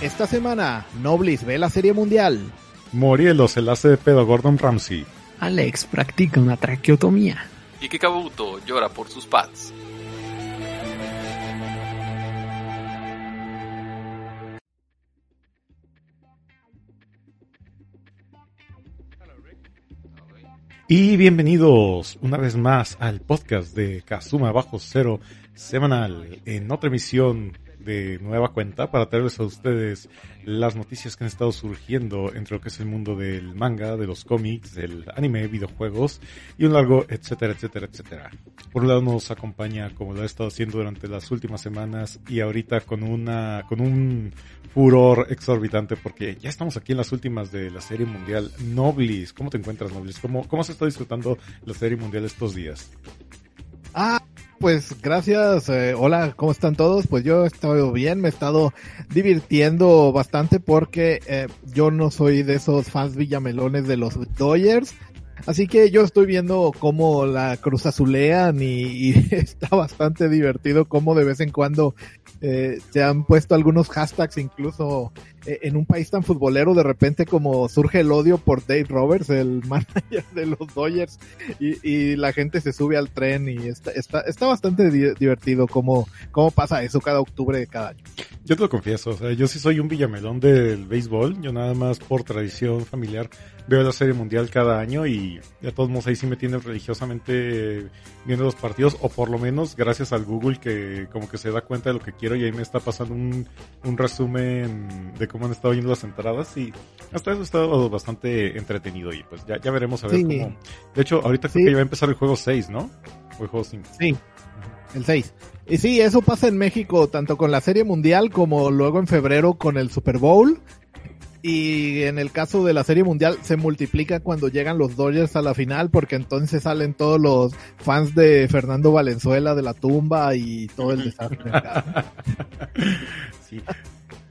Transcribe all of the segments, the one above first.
Esta semana, Noblis ve la Serie Mundial. Morielo se la hace de pedo a Gordon Ramsay. Alex practica una traqueotomía. Y que Kabuto llora por sus pads. Y bienvenidos una vez más al podcast de Kazuma Bajo Cero semanal en otra emisión de nueva cuenta para traerles a ustedes las noticias que han estado surgiendo entre lo que es el mundo del manga, de los cómics, del anime, videojuegos y un largo etcétera, etcétera, etcétera. Por un lado nos acompaña como lo ha estado haciendo durante las últimas semanas y ahorita con una, con un furor exorbitante porque ya estamos aquí en las últimas de la serie mundial Noblis. ¿Cómo te encuentras Noblis? ¿Cómo, cómo se está disfrutando la serie mundial estos días? Ah, pues gracias. Eh, hola, ¿cómo están todos? Pues yo he estado bien, me he estado divirtiendo bastante porque eh, yo no soy de esos fans villamelones de los Dodgers. Así que yo estoy viendo cómo la cruz azulean y, está bastante divertido cómo de vez en cuando eh, se han puesto algunos hashtags incluso en un país tan futbolero de repente como surge el odio por Dave Roberts, el manager de los Dodgers y, la gente se sube al tren y está, está, está bastante di divertido cómo, cómo pasa eso cada octubre de cada año. Yo te lo confieso, o sea, yo sí soy un villamelón del béisbol, yo nada más por tradición familiar veo la serie mundial cada año y de todos modos ahí sí me tienen religiosamente viendo los partidos o por lo menos gracias al Google que como que se da cuenta de lo que quiero y ahí me está pasando un, un resumen de cómo han estado yendo las entradas y hasta eso ha estado bastante entretenido y pues ya, ya veremos a ver Sí. cómo... De hecho, ahorita creo Sí. que ya va a empezar el juego 6, ¿no? O el juego 5. Sí, el 6. Y sí, eso pasa en México, tanto con la Serie Mundial como luego en febrero con el Super Bowl. Y en el caso de la Serie Mundial se multiplica cuando llegan los Dodgers a la final, porque entonces salen todos los fans de Fernando Valenzuela de la tumba y todo el desastre. sí.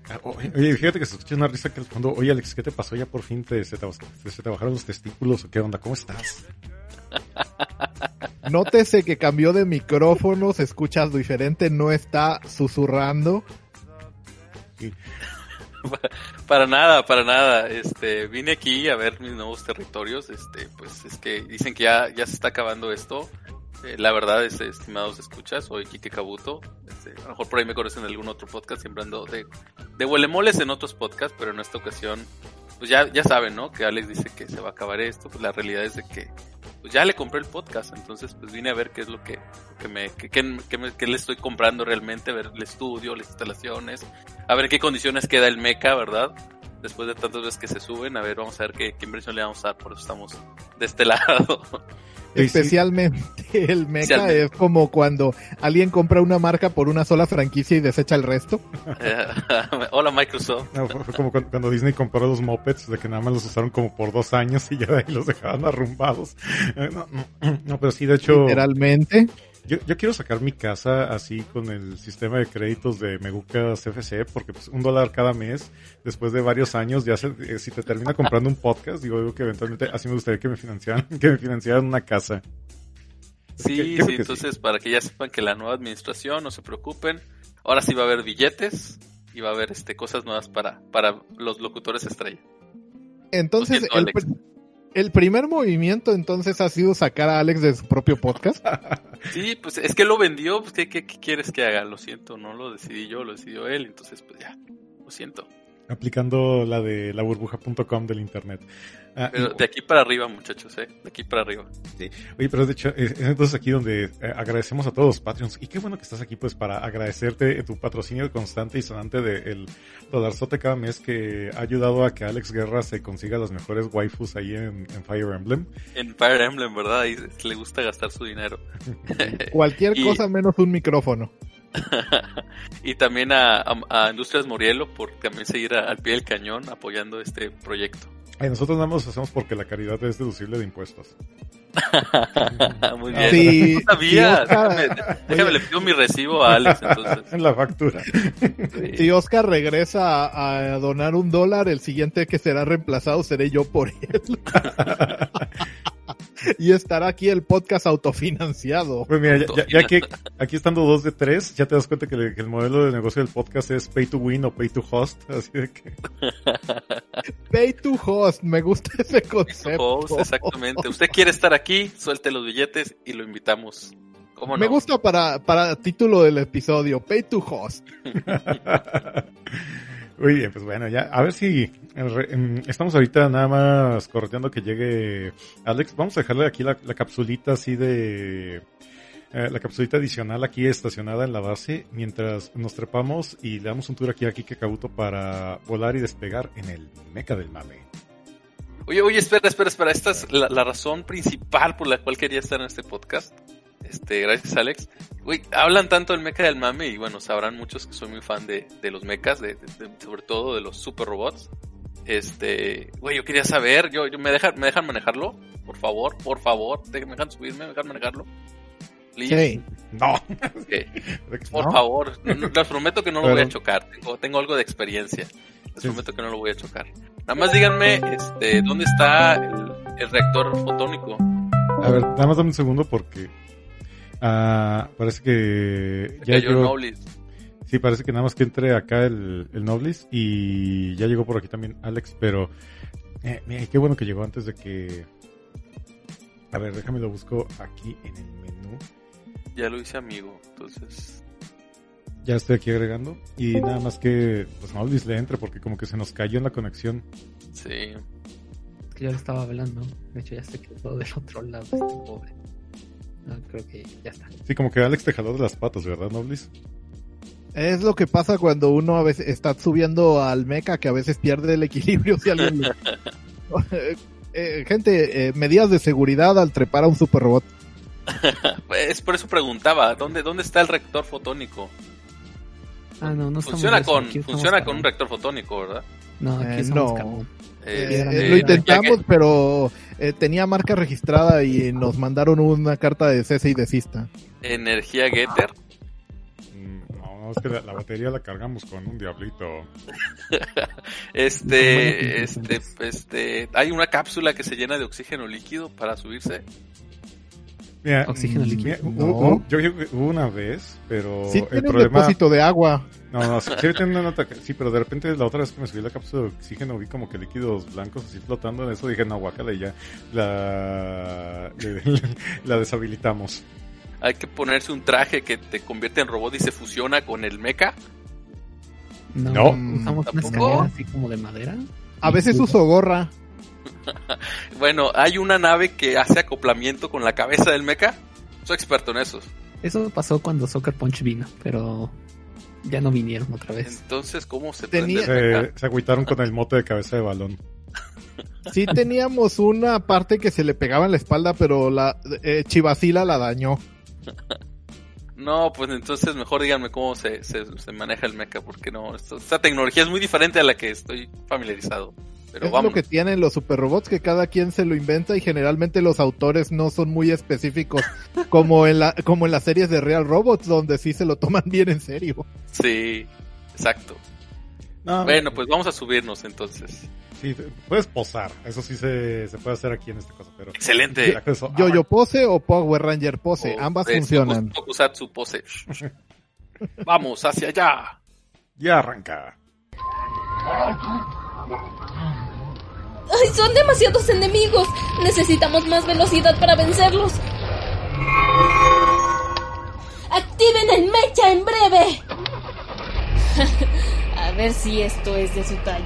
Ah, Oye, fíjate que se escucha una risa que al fondo, oye Alex, ¿qué te pasó? Ya por fin te, se, te, se te bajaron los testículos o qué onda, ¿cómo estás? Nótese que cambió de micrófono, se escucha diferente, no está susurrando. Sí. Para nada, para nada. Este, vine aquí a ver mis nuevos territorios. Este, pues es que dicen que ya, ya se está acabando esto. Eh, la verdad, es, estimados escuchas, soy Kike Kabuto. Este, a lo mejor por ahí me conocen en algún otro podcast, siempre ando de, de huelemoles en otros podcasts, pero en esta ocasión, pues ya, ya saben, ¿no? Que Alex dice que se va a acabar esto. Pues la realidad es de que pues ya le compré el podcast, entonces pues vine a ver qué es lo que, que me, que, que, me- que le estoy comprando realmente, ver el estudio, las instalaciones, a ver qué condiciones queda el meca, ¿verdad? Después de tantas veces que se suben, a ver, vamos a ver qué, qué inversión le vamos a dar, por eso estamos de este lado. Sí. Especialmente el mecha es como cuando alguien compra una marca por una sola franquicia y desecha el resto. Hola Microsoft. No, fue, como cuando, cuando Disney compró los mopeds, de que nada más los usaron como por dos años y ya de ahí los dejaban arrumbados. Eh, No, no, no, pero sí, de hecho, Literalmente. Yo, yo quiero sacar mi casa así con el sistema de créditos de Megucas FC, porque pues un dólar cada mes, después de varios años, ya se, eh, si te termina comprando un podcast, digo, digo que eventualmente así me gustaría que me financiaran, que me financiaran una casa. Sí, sí, entonces para que ya sepan que la nueva administración, no se preocupen, ahora sí va a haber billetes y va a haber este cosas nuevas para, para los locutores estrella. Entonces, Lo siento, el, Alex. pr- el primer movimiento entonces ha sido sacar a Alex de su propio podcast. Sí, pues es que lo vendió, pues ¿qué, qué, qué quieres que haga? Lo siento, no lo decidí yo, lo decidió él, entonces pues ya, lo siento. Aplicando la de la burbuja.com del internet. Ah, Pero y- de aquí para arriba, muchachos, eh, de aquí para arriba. Oye, pero de hecho, es es entonces aquí donde eh, agradecemos a todos los Patreons. Y qué bueno que estás aquí, pues, para agradecerte tu patrocinio constante y sonante del dolarzote cada mes que ha ayudado a que Alex Guerra se consiga las mejores waifus ahí en, en Fire Emblem. En Fire Emblem, ¿verdad? Ahí le gusta gastar su dinero. Cualquier Y- cosa menos un micrófono. y también a, a- a Industrias Morielo por también seguir a- al pie del cañón apoyando este proyecto. Nosotros nada más hacemos porque la caridad es deducible de impuestos. Muy bien. Sí, no sabía. sí, Oscar. déjame, déjame le pido mi recibo a Alex entonces. En la factura. Si Oscar regresa a donar un dólar, el siguiente que será reemplazado seré yo por él. Y estará aquí el podcast autofinanciado. Pues mira, ya, ya- ya que aquí estando dos de tres, ya te das cuenta que, le- que el modelo de negocio del podcast es pay to win o pay to host. Así de que. Pay to host, me gusta ese concepto. Host, exactamente. Usted quiere estar aquí, suelte los billetes y lo invitamos. ¿Cómo no? Me gusta para, para título del episodio, Pay to host. Muy bien, pues bueno, ya, a ver si estamos ahorita nada más correteando que llegue Alex. Vamos a dejarle aquí la, capsulita así de... eh, la capsulita adicional aquí estacionada en la base mientras nos trepamos y le damos un tour aquí a Kike Kabuto para volar y despegar en el meca del mame. Oye, oye, espera, espera, espera. Esta es la, razón principal por la cual quería estar en este podcast. Este, gracias Alex. Uy, hablan tanto del mecha del mame y bueno, sabrán muchos que soy muy fan de, de los mechas, de- sobre todo de los super robots. Este, güey, yo quería saber, yo, yo me dejan, me dejan manejarlo, por favor, por favor, ¿me dejan subirme, me dejan manejarlo. Please. Sí. No. Ok, por ¿No? favor, les prometo que no lo Pero- voy a chocar. Tengo, tengo algo de experiencia. Les Sí. prometo que no lo voy a chocar. Nada más díganme, este, ¿dónde está el, el reactor fotónico? A ver, nada más dame un segundo porque ah, parece que ya Cayó yo... Noblis. Sí, parece que nada más que entre acá el, el Noblis y ya llegó por aquí también Alex, pero eh, mira, qué bueno que llegó antes de que... A ver, déjame lo busco aquí en el menú. Ya lo hice amigo, entonces. Ya estoy aquí agregando y nada más que pues Noblis le entre porque como que se nos cayó en la conexión. Sí. Es que yo lo estaba hablando. De hecho, ya se quedó del otro lado, este pobre. No, creo que ya está. Sí, como que Alex te jaló de las patas, ¿verdad, Noblis? Es lo que pasa cuando uno a veces está subiendo al mecha que a veces pierde el equilibrio si alguien lo- Eh, gente, eh, medidas de seguridad al trepar a un super robot. Es por eso preguntaba, ¿dónde, dónde está el reactor fotónico? Ah, no, no Funciona con, funciona con un reactor fotónico, ¿verdad? No, aquí Eh, no. Eh, lo intentamos, pero eh, tenía marca registrada y nos mandaron una carta de cese y desista. Energía Getter. No, es que la, la batería la cargamos con un diablito. Este, este, este, hay una cápsula que se llena de oxígeno líquido para subirse. Mira, Oxígeno mm, líquido. mira, No. hubo- hubo- yo hubo una vez, pero Sí el tiene un problema... depósito de agua. No, no, sí, una nota que- sí, pero de repente la otra vez que me subí la cápsula de oxígeno vi como que líquidos blancos así flotando en eso, dije, no, guácala y ya la, la deshabilitamos. Hay que ponerse un traje que te convierte en robot y se fusiona con el mecha. No, No. usamos una ¿Tampoco? escalera así como de madera. A veces uso gorra. Bueno, hay una nave que hace acoplamiento con la cabeza del mecha. Soy experto en esos. Eso pasó cuando Soccer Punch vino, pero ya no vinieron otra vez. Entonces, ¿cómo se Tenía- Se, mecha? se agüitaron con el mote de cabeza de balón. Sí teníamos una parte que se le pegaba en la espalda, pero la eh, Chivasila la dañó. No, pues entonces mejor díganme cómo se, se, se maneja el mecha, porque no, esto- esta tecnología es muy diferente a la que estoy familiarizado. Pero es vamos. lo que tienen los superrobots, que cada quien se lo inventa y generalmente los autores no son muy específicos, como en, la, como en las series de Real Robots, donde sí se lo toman bien en serio. Sí, exacto. No, Bueno, pues vamos a subirnos entonces. Sí, puedes posar, eso sí se, se puede hacer aquí en esta cosa, pero... Excelente. Eso- Yo yo pose o Power Ranger pose, O, ambas eh, funcionan. Tokus- Tokusatsu pose. Vamos hacia allá. Ya arranca. ¡Ay, son demasiados enemigos! Necesitamos más velocidad para vencerlos. ¡Activen el mecha en breve! A ver si esto es de su talla.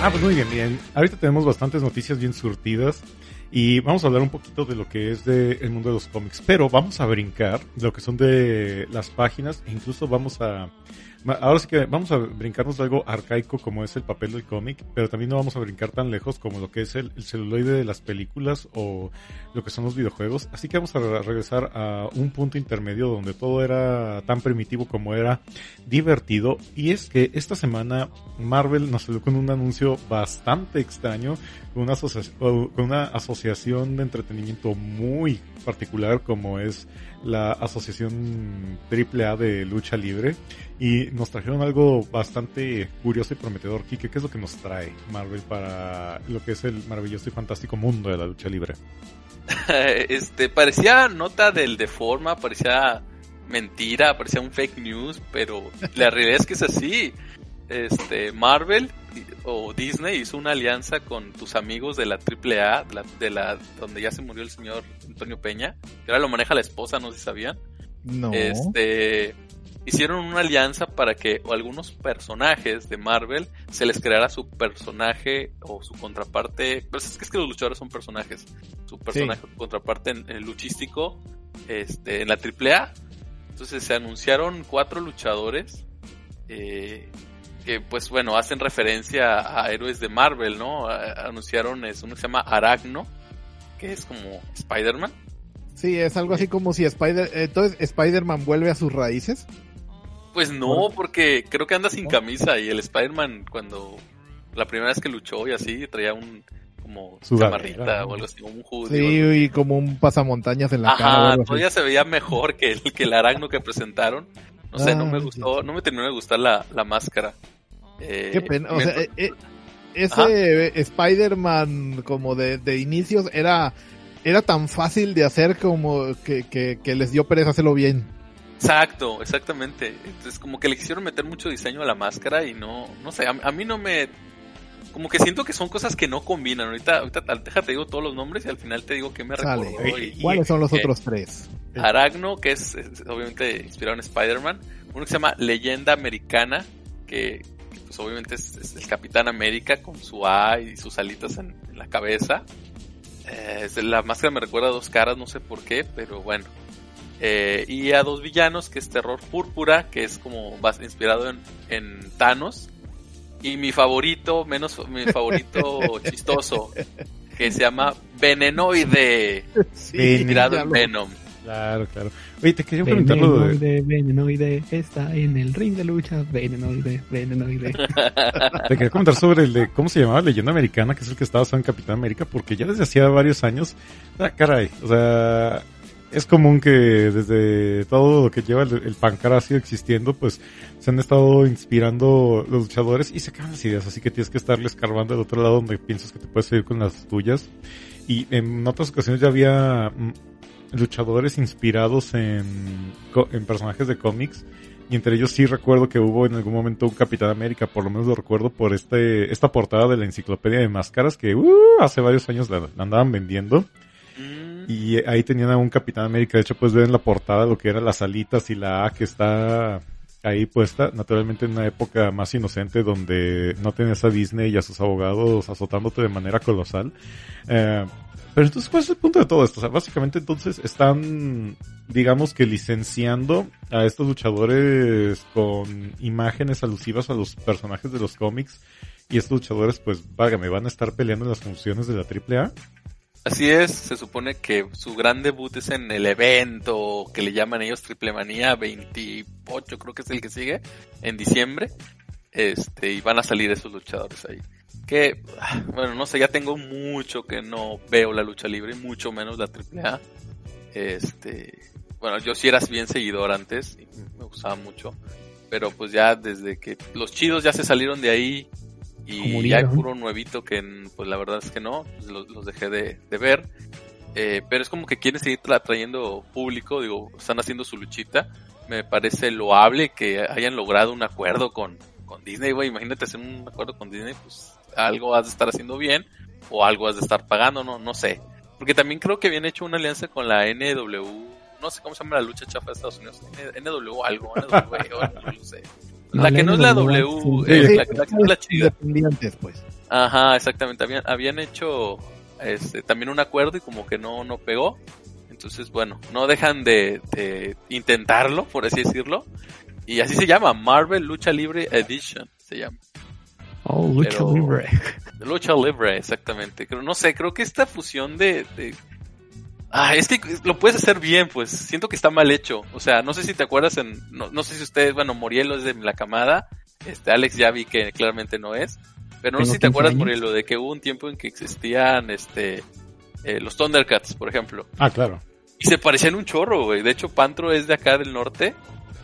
Ah, pues muy bien, bien. Ahorita tenemos bastantes noticias bien surtidas. Y vamos a hablar un poquito de lo que es de el mundo de los cómics. Pero vamos a brincar lo que son de las páginas. E incluso vamos a Ahora sí que vamos a brincarnos de algo arcaico como es el papel del cómic, pero también no vamos a brincar tan lejos como lo que es el, celuloide de las películas o lo que son los videojuegos. Así que vamos a regresar a un punto intermedio donde todo era tan primitivo como era divertido. Y es que esta semana Marvel nos salió con un anuncio bastante extraño, con una, con una asociación de entretenimiento muy particular como es la Asociación AAA de Lucha Libre y nos trajeron algo bastante curioso y prometedor. Kike, ¿qué es lo que nos trae Marvel para lo que es el maravilloso y fantástico mundo de la lucha libre? este, parecía nota del de forma, parecía mentira, parecía un fake news, pero la realidad es que es así. Este, Marvel o Disney hizo una alianza con tus amigos de la AAA, de la, de la donde ya se murió el señor Antonio Peña, que ahora lo maneja la esposa, no sé si sabían. No. Este, hicieron una alianza para que algunos personajes de Marvel se les creara su personaje o su contraparte. Pues es que, es que los luchadores son personajes. Su personaje, su contraparte en, luchístico este, en la AAA. Entonces se anunciaron cuatro luchadores. Eh, que pues bueno, hacen referencia a héroes de Marvel, ¿no? anunciaron es uno que se llama Aragno, que es como Spider-Man. Sí, es algo así como si Spider entonces Spider-Man vuelve a sus raíces. Pues no, porque creo que anda sin camisa y el Spider-Man cuando la primera vez que luchó y así traía un como chamarrita o algo así, como un hoodie. Sí, y como un pasamontañas en la cara. todavía se veía mejor que el, que el aragno que presentaron. No sé, no me ah, gustó, no me terminó de gustar la, la máscara. Eh, Qué pena, o sea, eh, ese Spider-Man como de, de inicios era, era tan fácil de hacer como que, que, que les dio pereza hacerlo bien. Exacto, exactamente. Entonces como que le quisieron meter mucho diseño a la máscara y no, no sé, a, mí no me... Como que siento que son cosas que no combinan. Ahorita, ahorita déjate digo todos los nombres y al final te digo que me recordó. ¿Cuáles son los otros tres? Aragno, que es, obviamente inspirado en Spider-Man. Uno que se llama Leyenda Americana, que, pues obviamente es, el Capitán América con su A y sus alitas en, la cabeza. Eh, la máscara me recuerda a dos caras, no sé por qué, pero bueno. Eh, y a dos villanos, que es Terror Púrpura, que es como inspirado en, Thanos. Y mi favorito, menos mi favorito chistoso, que se llama Venenoide, inspirado en Venom. Claro, claro. Oye, te quería preguntar lo de... Venenoide está en el ring de lucha. Venenoide, Venenoide. te quería comentar sobre el de, ¿cómo se llamaba? Leyenda Americana, que es el que estaba en Capitán América, porque ya desde hacía varios años, ah, caray, o sea, es común que desde todo lo que lleva el, el sido existiendo, pues se han estado inspirando los luchadores y se acaban las ideas, así que tienes que estarle escarbando del otro lado donde piensas que te puedes ir con las tuyas. Y en otras ocasiones ya había mm, luchadores inspirados en, en personajes de cómics. Y entre ellos sí recuerdo que hubo en algún momento un Capitán América, por lo menos lo recuerdo por este, esta portada de la enciclopedia de máscaras que uh, hace varios años la andaban vendiendo. Y ahí tenían a un Capitán América. De hecho, pues ven la portada lo que eran las alitas y la A que está ahí puesta. Naturalmente en una época más inocente donde no tenías a Disney y a sus abogados azotándote de manera colosal. Eh, pero entonces, ¿cuál es el punto de todo esto? O sea, básicamente entonces están, digamos que licenciando a estos luchadores con imágenes alusivas a los personajes de los cómics. Y estos luchadores, pues, vágame, van a estar peleando en las funciones de la AAA. Así es, se supone que su gran debut es en el evento que le llaman ellos Triple Manía 28, creo que es el que sigue, en diciembre. Este, y van a salir esos luchadores ahí. Que, bueno, no sé, ya tengo mucho que no veo la lucha libre, mucho menos la AAA. Este, bueno, yo sí era bien seguidor antes, y me gustaba mucho. Pero pues ya desde que los chidos ya se salieron de ahí, y ya hay puro nuevito que pues la verdad es que no, pues, los, dejé de, ver. Eh, pero es como que quieren seguir trayendo público, digo, están haciendo su luchita. Me parece loable que hayan logrado un acuerdo con, con Disney, güey. Imagínate hacer un acuerdo con Disney, pues algo has de estar haciendo bien o algo has de estar pagando, no, no sé. Porque también creo que habían hecho una alianza con la NW, no sé cómo se llama la lucha chafa de Estados Unidos, NW algo, NW, no sé. La, que no es la W, la, que no es la chida. Independientes, pues. Ajá, exactamente. Habían, habían hecho este, también un acuerdo y como que no, no pegó. Entonces, bueno, no dejan de, de intentarlo, por así decirlo. Y así se llama, Marvel Lucha Libre Edition, se llama. Oh, lucha Pero- libre. Lucha Libre, exactamente. Creo, no sé, creo que esta fusión de, de- Ah, es que lo puedes hacer bien, pues. Siento que está mal hecho. O sea, no sé si te acuerdas en... No, no sé si ustedes... Bueno, Morielo es de la camada. Este, Alex ya vi que claramente no es. Pero no sé si te 15 acuerdas, años. Morielo, de que hubo un tiempo en que existían, este... eh, los Thundercats, por ejemplo. Ah, claro. Y se parecían un chorro, güey. De hecho, Pantro es de acá del norte.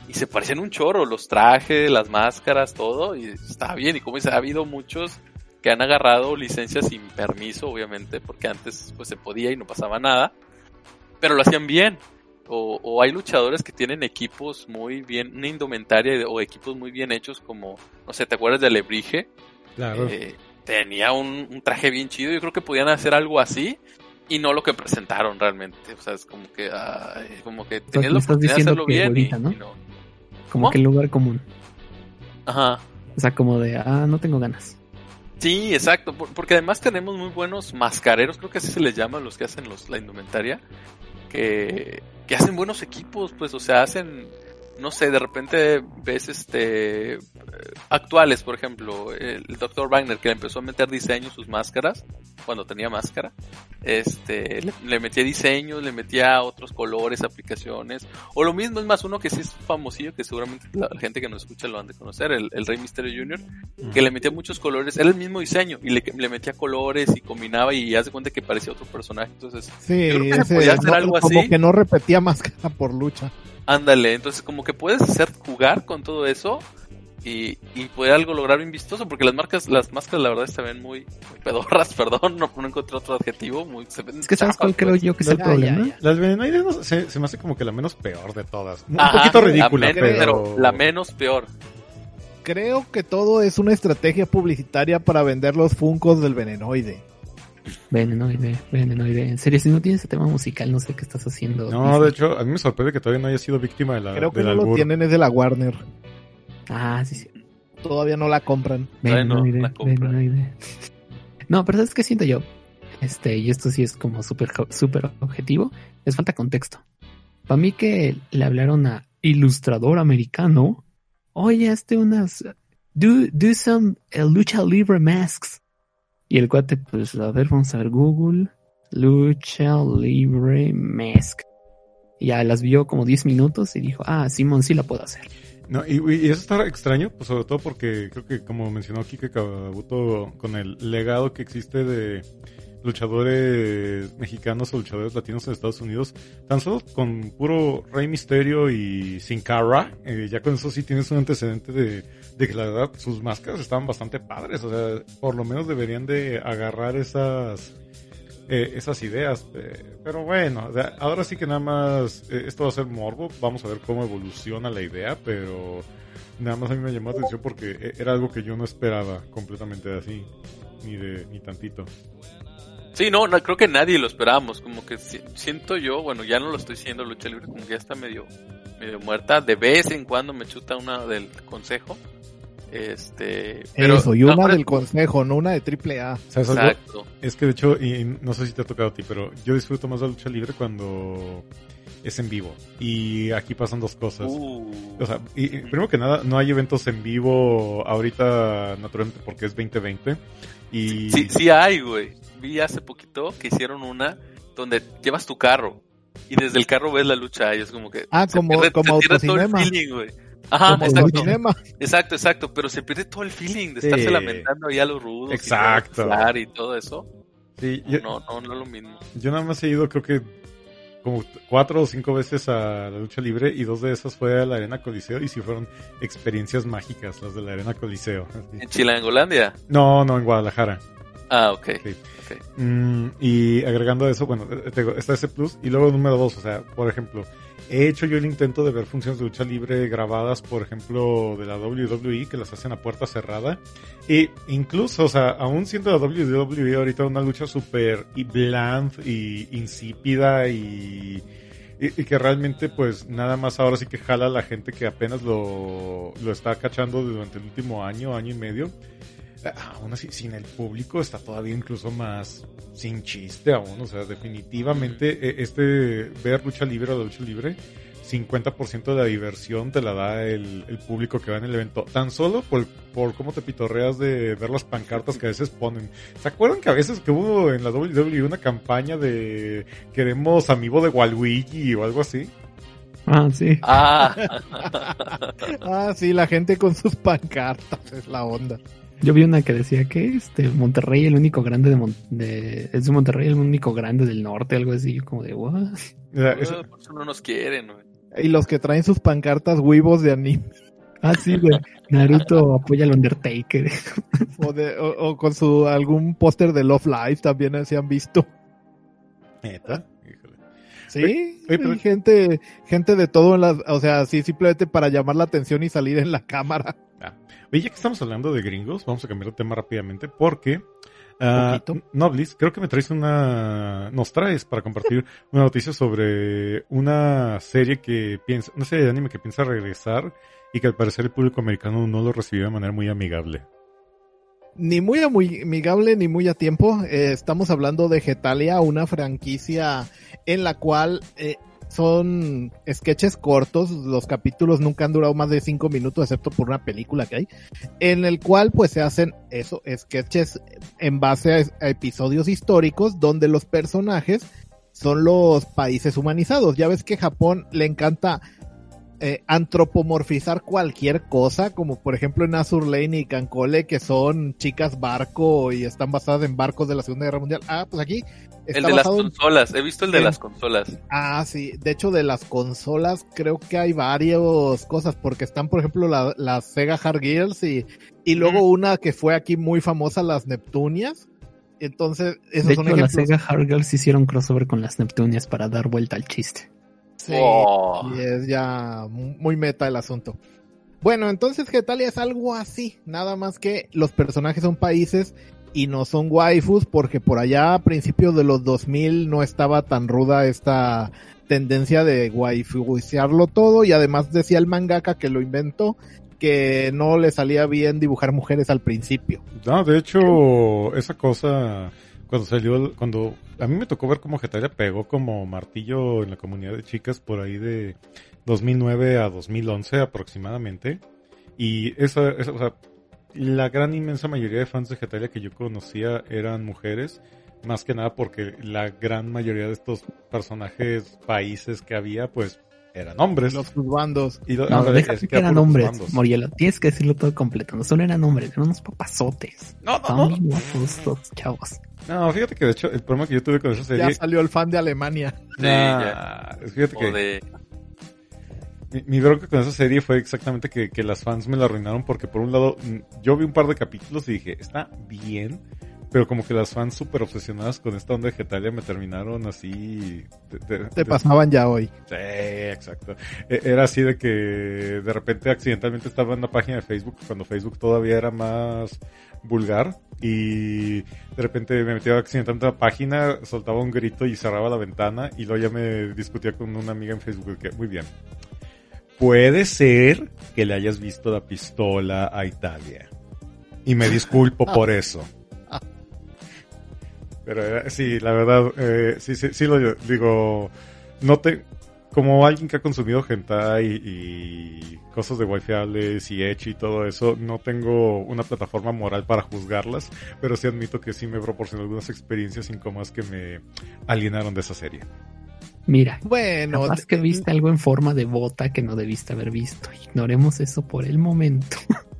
Y se parecían un chorro. Los trajes, las máscaras, todo. Y está bien. Y como dice, ha habido muchos que han agarrado licencias sin permiso, obviamente. Porque antes pues se podía y no pasaba nada. Pero lo hacían bien. O, o hay luchadores que tienen equipos muy bien, una indumentaria o equipos muy bien hechos como, no sé, ¿te acuerdas de Alebrije? Claro. Eh, tenía un, un traje bien chido. Yo creo que podían hacer algo así y no lo que presentaron realmente. O sea, es como que, ay, como que tenías me la oportunidad de hacerlo bien y- ¿no? y no. Como ¿Cómo? que el lugar común. Ajá. O sea, como de, ah, no tengo ganas. Sí, exacto, por- porque además tenemos muy buenos mascareros, creo que así se les llama los que hacen los, la indumentaria, que, que hacen buenos equipos, pues, o sea, hacen, no sé, de repente ves este actuales, por ejemplo, el, Dr. Wagner que le empezó a meter diseño sus máscaras cuando tenía máscara, este, le, le metía diseños, le metía otros colores, aplicaciones, o lo mismo es más uno que sí es famosillo, que seguramente la gente que nos escucha lo han de conocer, el, el Rey Misterio Jr., que le metía muchos colores, era el mismo diseño, y le, le metía colores y combinaba y hace cuenta que parecía otro personaje, entonces Sí, Yo creo que se ese, podía hacer no- algo como así. que no repetía máscara por lucha. Ándale, entonces como que puedes hacer jugar con todo eso y, y poder algo lograr bien vistoso, porque las marcas, las máscaras la verdad se ven muy, muy pedorras, perdón, no, no encontré otro adjetivo, muy, se ven Es que sabes cuál creo pues. yo que es el Ya, problema. ya, ya. Las venenoides no- se, se me hace como que la menos peor de todas. Un Ajá, poquito la ridícula, men- pero... la menos peor. Creo que todo es una estrategia publicitaria para vender los funcos del venenoide. Venenoide, venenoide. En serio, si no tienes ese tema musical, no sé qué estás haciendo. No, Disney. de hecho, a mí me sorprende que todavía no haya sido víctima de la, Creo que no lo tienen, es de la Warner. Ah, sí, sí. Todavía no la compran. Venenoide, compra. venenoide. No, pero ¿sabes qué siento yo? Este, y esto sí es como súper súper objetivo. Les falta contexto. Para mí que le hablaron a ilustrador americano. Oye, hazte unas... Do, do some eh, lucha libre masks. Y el cuate, pues, a ver, vamos a ver Google. Lucha libre mask. Y ya las vio como 10 minutos y dijo, ah, Simón sí la puedo hacer. No, y, y eso está extraño, pues sobre todo porque creo que como mencionó Kike Kabuto, con el legado que existe de luchadores mexicanos o luchadores latinos en Estados Unidos, tan solo con puro Rey Misterio y Sin Cara, eh, ya con eso sí tienes un antecedente de, de que la verdad sus máscaras estaban bastante padres, o sea, por lo menos deberían de agarrar esas eh, esas ideas. eh, pero bueno, o sea, ahora sí que nada más eh, esto va a ser morbo. Vamos a ver cómo evoluciona la idea, pero nada más a mí me llamó la atención porque era algo que yo no esperaba completamente así, ni de ni tantito. Sí, no, creo que nadie lo esperábamos, como que si- siento yo, bueno, ya no lo estoy siendo lucha libre, como que ya está medio, medio muerta, de vez en cuando me chuta una del consejo, este, pero... Eso, y una del consejo, no una de triple A. ¿Sabes algo? Exacto. Es que de hecho, y no sé si te ha tocado a ti, pero yo disfruto más la lucha libre cuando es en vivo. Y aquí pasan dos cosas. Uh, O sea, y, y primero que nada, no hay eventos en vivo ahorita, naturalmente, porque es 2020. Y sí, sí hay, güey. Vi hace poquito que hicieron una donde llevas tu carro y desde el carro ves la lucha y es como que... Ah, se como- pierde- como se pierde todo el feeling, güey. Ajá, Como exacto. cinema. Exacto, exacto, pero se pierde todo el feeling de estarse Sí. lamentando ahí a los rudos. Exacto. Y, todo eso. sí, yo, No, no, no es lo mismo. yo nada más he ido, creo que como cuatro o cinco veces a la lucha libre y dos de esas fue a la Arena Coliseo y sí fueron experiencias mágicas las de la Arena Coliseo. ¿En Chilangolandia? No, no, en Guadalajara. Ah, ok. Sí. ok. Mm, y agregando a eso, bueno, eh, te digo, está ese plus. Y luego número dos, o sea, por ejemplo, he hecho yo el intento de ver funciones de lucha libre grabadas, por ejemplo, de la WWE, que las hacen a puerta cerrada. Y incluso, o sea, aún siendo la WWE ahorita una lucha súper bland y insípida y, y, y que realmente pues nada más ahora sí que jala a la gente que apenas lo, lo está cachando durante el último año, año y medio aún así, sin el público está todavía incluso más sin chiste aún. O sea, definitivamente eh, este ver lucha libre o de lucha libre 50% de la diversión te la da el, el, público que va en el evento. Tan solo por, por cómo te pitorreas de ver las pancartas que a veces ponen. ¿Se acuerdan que a veces que hubo en la WWE una campaña de queremos amigo de Waluigi o algo así? Ah, sí. Ah. ah, sí, la gente con sus pancartas es la onda. Yo vi una que decía que este Monterrey el único grande de, Mon de es Monterrey el único grande del norte, algo así, como de what? eso... Por eso no nos quieren, güey. Y los que traen sus pancartas huevos de anime. Ah, sí, güey. Naruto apoya al Undertaker. O, de, o, o con su algún póster de Love Live también se han visto. ¿Neta? Sí, oye, pero... gente, gente de todo en las, o sea, sí, simplemente para llamar la atención y salir en la cámara. Ah. Oye, ya que estamos hablando de gringos, vamos a cambiar de tema rápidamente porque Uh, Noblis, creo que me traes una, nos traes para compartir una noticia sobre una serie que piensa, una serie de anime que piensa regresar y que al parecer el público americano no lo recibió de manera muy amigable. Ni muy amigable ni muy a tiempo. Eh, estamos hablando de Getalia, una franquicia en la cual eh, son sketches cortos, los capítulos nunca han durado más de cinco minutos, excepto por una película que hay, en el cual pues se hacen eso, sketches en base a, a episodios históricos donde los personajes son los países humanizados. Ya ves que Japón le encanta eh, antropomorfizar cualquier cosa, como por ejemplo en Azur Lane y Cancole, que son chicas barco y están basadas en barcos de la Segunda Guerra Mundial. Ah, pues aquí. el de las consolas, he visto el de las consolas. Ah, sí, de hecho de las consolas creo que hay varias cosas, porque están por ejemplo las la Sega Hard Girls y, y luego mm. una que fue aquí muy famosa, las Neptunias. Entonces, esos de son hecho, ejemplos. las Sega Hard Girls hicieron crossover con las Neptunias para dar vuelta al chiste. Sí, oh. y es ya muy meta el asunto. Bueno, entonces Getalia es algo así, nada más que los personajes son países y no son waifus porque por allá a principios de los 2000 no estaba tan ruda esta tendencia de waifuisearlo todo y además decía el mangaka que lo inventó que no le salía bien dibujar mujeres al principio. No, de hecho, esa cosa cuando salió, cuando a mí me tocó ver cómo Getalia pegó como martillo en la comunidad de chicas por ahí de 2009 a 2011 aproximadamente. Y esa, esa o sea, la gran inmensa mayoría de fans de Getalia que yo conocía eran mujeres, más que nada porque la gran mayoría de estos personajes, países que había, pues eran hombres. Los bandos. Y lo, No, no, deja es que que eran hombres. Morielo. Tienes que decirlo todo completo. No solo eran hombres, eran unos papazotes. No, no, Estaban no. bien los chavos. No, fíjate que de hecho el problema que yo tuve con esa serie. Ya salió el fan de Alemania. Sí, Nah, fíjate O que de... mi, mi bronca con esa serie fue exactamente que, que las fans me la arruinaron porque por un lado yo vi un par de capítulos y dije, está bien, pero como que las fans súper obsesionadas con esta onda de Getalia me terminaron así... de- de- Te de- pasaban ya hoy. Sí, exacto. E- Era así de que de repente accidentalmente estaba en una página de Facebook cuando Facebook todavía era más vulgar y de repente me metía accidentalmente a la página, soltaba un grito y cerraba la ventana y luego ya me discutía con una amiga en Facebook que muy bien. Puede ser que le hayas visto la pistola a Italia. Y me disculpo por eso. Pero eh, sí, la verdad, eh, sí, sí, sí lo digo. No te, como alguien que ha consumido hentai y, y cosas de wifiables y Edge y todo eso, no tengo una plataforma moral para juzgarlas, pero sí admito que sí me proporcionó algunas experiencias incómodas que me alienaron de esa serie. Mira, Bueno, capaz que viste algo en forma de bota que no debiste haber visto. Ignoremos eso por el momento.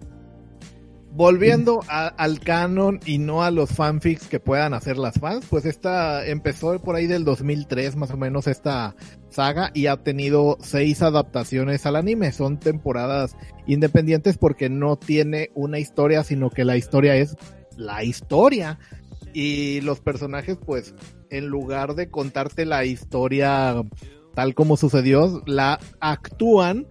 volviendo al canon y no a los fanfics que puedan hacer las fans, pues esta empezó por ahí del 2003 más o menos esta saga y ha tenido seis adaptaciones al anime. Son temporadas independientes porque no tiene una historia, sino que la historia es la historia. Y los personajes, pues, en lugar de contarte la historia tal como sucedió, la actúan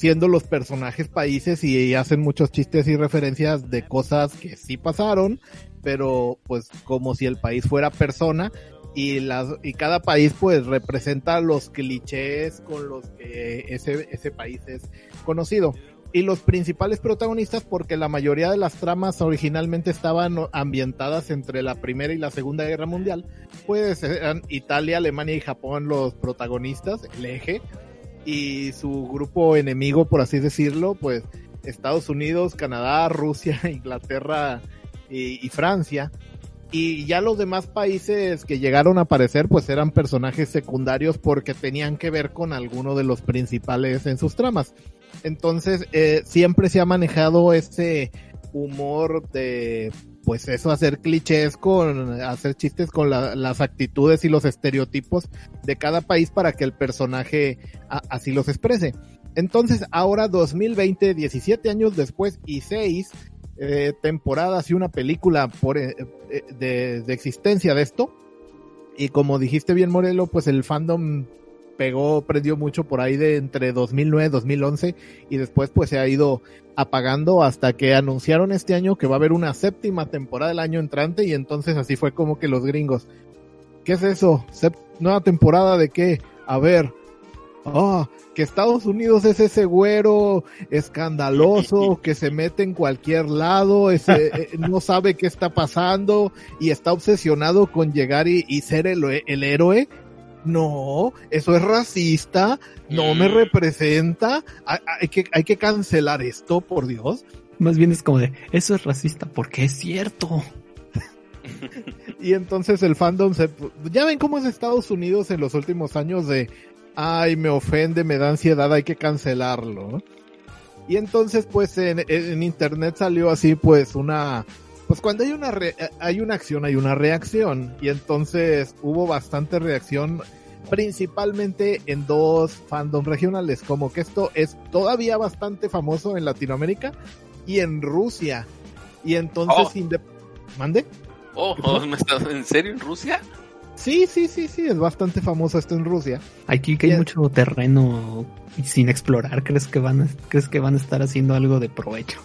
siendo los personajes países y hacen muchos chistes y referencias de cosas que sí pasaron, pero pues como si el país fuera persona y las y cada país pues representa los clichés con los que ese ese país es conocido. y los principales protagonistas porque la mayoría de las tramas originalmente estaban ambientadas entre la Primera y la Segunda Guerra Mundial, pues eran Italia, Alemania y Japón los protagonistas, el eje, y su grupo enemigo, por así decirlo, pues Estados Unidos, Canadá, Rusia, Inglaterra y, Francia. Y ya los demás países que llegaron a aparecer, pues eran personajes secundarios porque tenían que ver con alguno de los principales en sus tramas. Entonces, eh, siempre se ha manejado ese humor de, pues eso, hacer clichés con, hacer chistes con las actitudes y los estereotipos de cada país para que el personaje así los exprese. Entonces, ahora 2020, 17 años después y 6 eh, temporadas y una película por, eh, eh, de, de, existencia de esto. Y como dijiste bien, Morelo, pues el fandom pegó, prendió mucho por ahí de entre 2009 y 2011 y después pues se ha ido apagando hasta que anunciaron este año que va a haber una séptima temporada el año entrante y entonces así fue como que los gringos. ¿Qué es eso? ¿Nueva temporada de qué? A ver, Oh, que Estados Unidos es ese güero escandaloso que se mete en cualquier lado, ese, eh, no sabe qué está pasando y está obsesionado con llegar y, ser el, el, héroe. No, eso es racista, no me mm. representa, hay, que, hay que cancelar esto, por Dios. Más bien es como de, eso es racista porque es cierto. y entonces el fandom se, ya ven cómo es Estados Unidos en los últimos años de, ay, me ofende, me da ansiedad, hay que cancelarlo. Y entonces, pues, en, internet salió así, pues, una, pues cuando hay una, hay una acción, hay una reacción. Y entonces hubo bastante reacción, principalmente en dos fandoms regionales, como que esto es todavía bastante famoso en Latinoamérica y en Rusia. Y entonces, oh. ¿mande? Oh, oh ¿me estás en serio en Rusia? Sí, sí, sí, sí, es bastante famoso esto en Rusia. Aquí que hay mucho terreno sin explorar, ¿crees que van a, crees que van a estar haciendo algo de provecho?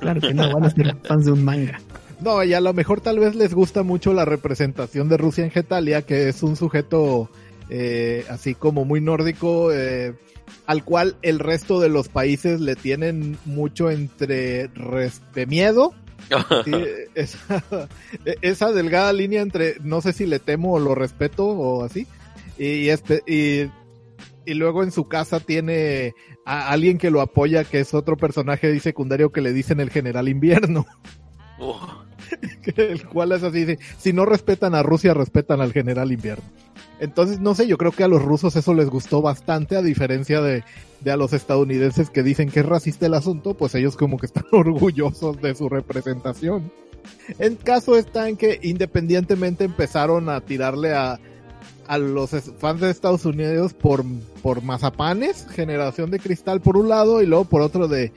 Claro que no, van a ser fans de un manga. No, y a lo mejor tal vez les gusta mucho la representación de Rusia en Getalia, que es un sujeto eh, así como muy nórdico, eh, al cual el resto de los países le tienen mucho entre de miedo esa, delgada línea entre no sé si le temo o lo respeto o así. Y, este, y, luego en su casa tiene a alguien que lo apoya, que es otro personaje secundario que le dicen el general invierno. Oh. el cual es así, si no respetan a Rusia, respetan al general invierno. Entonces, no sé, yo creo que a los rusos eso les gustó bastante, a diferencia de, de a los estadounidenses que dicen que es racista el asunto, pues ellos como que están orgullosos de su representación. En caso está en que independientemente empezaron a tirarle a, a los fans de Estados Unidos por, por mazapanes, generación de cristal por un lado y luego por otro de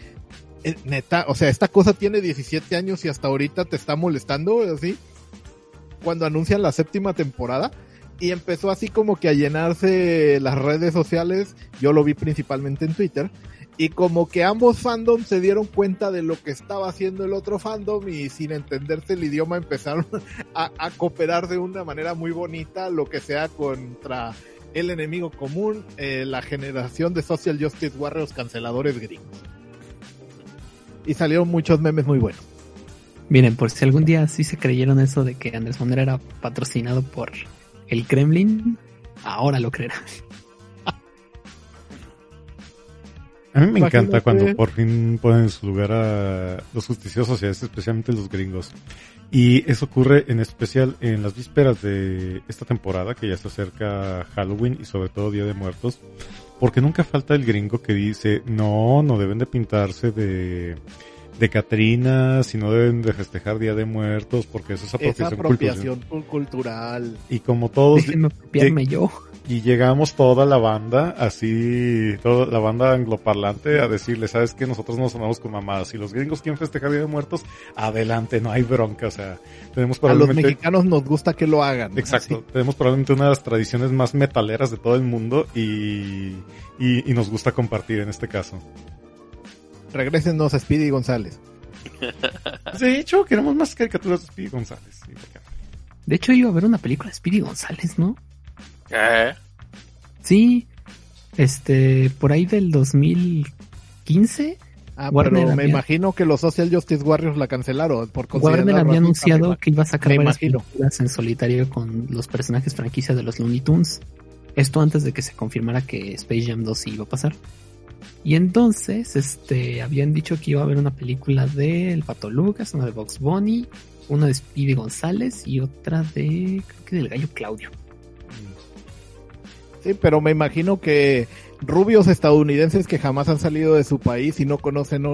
eh, neta, o sea, esta cosa tiene 17 años y hasta ahorita te está molestando, así. Cuando anuncian la séptima temporada y empezó así como que a llenarse las redes sociales, yo lo vi principalmente en Twitter, y como que ambos fandoms se dieron cuenta de lo que estaba haciendo el otro fandom y sin entenderse el idioma empezaron a, cooperar de una manera muy bonita, lo que sea contra el enemigo común, eh, la generación de Social Justice Warriors canceladores gringos. Y salieron muchos memes muy buenos. Miren, por si algún día sí se creyeron eso de que Andrés Manuel era patrocinado por el Kremlin, ahora lo creerán. A mí me encanta cuando por fin ponen en su lugar a los justiciosos y especialmente los gringos. Y eso ocurre en especial en las vísperas de esta temporada, que ya se acerca Halloween y sobre todo Día de Muertos, porque nunca falta el gringo que dice, no, no deben de pintarse de de Catrina, si no deben de festejar Día de Muertos, porque eso es apropiación, apropiación cultural. Y como todos... yo. Y llegamos toda la banda, así, toda la banda angloparlante a decirle, sabes que nosotros nos sonamos con mamadas. Si los gringos quieren festejar Día de Muertos, adelante, no hay bronca, o sea, tenemos probablemente... A los mexicanos nos gusta que lo hagan. Exacto, tenemos probablemente una de las tradiciones más metaleras de todo el mundo y, y, y nos gusta compartir en este caso. Regrésenos a Speedy González. De hecho, queremos más caricaturas de Speedy González. De hecho, iba a ver una película de Speedy González, ¿no? ¿Eh? Sí, este, por ahí del 2015 Ah, Warner pero me había- imagino que los Social Justice Warriors la cancelaron por Warner había anunciado me que iba a sacar me varias imagino. películas en solitario con los personajes franquicia de los Looney Tunes. Esto antes de que se confirmara que Space Jam 2 sí iba a pasar. Y entonces, este, habían dicho que iba a haber una película de El Pato Lucas, una de Box Bunny, una de Speedy González y otra de, creo que del Gallo Claudio. Sí, pero me imagino que rubios estadounidenses que jamás han salido de su país y no conocen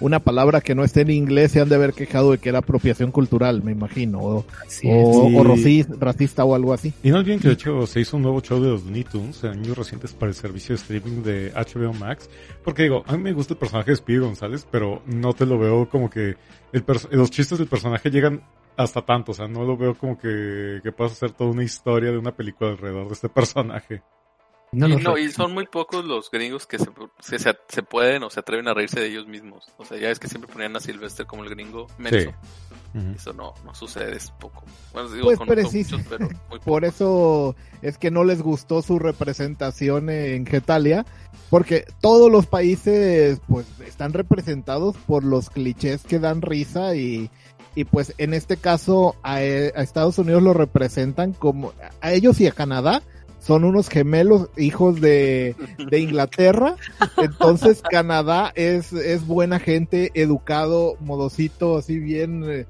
una palabra que no esté en inglés se han de haber quejado de que era apropiación cultural, me imagino, o, o, Sí. o raci- racista o algo así. Y no olviden que de hecho se hizo un nuevo show de los Looney Tunes en años recientes para el servicio de streaming de HBO Max. Porque digo, a mí me gusta el personaje de Speedy González, pero no te lo veo como que el los chistes del personaje llegan hasta tanto. O sea, no lo veo como que, que puedas hacer toda una historia de una película alrededor de este personaje. No y, los no, y son muy pocos los gringos que se, se, se- se pueden o se atreven a reírse de ellos mismos. O sea, ya es que siempre ponían a Sylvester como el gringo menso. Eso no, no sucede, es poco. Bueno, digo, Pues, precis- muchos, pero muy Por eso es que no les gustó su representación en Getalia, porque todos los países pues están representados por los clichés que dan risa y, y pues en este caso a, eh, a Estados Unidos lo representan como a ellos y a Canadá son unos gemelos hijos de, de Inglaterra, entonces Canadá es, es buena gente, educado, modosito, así bien eh,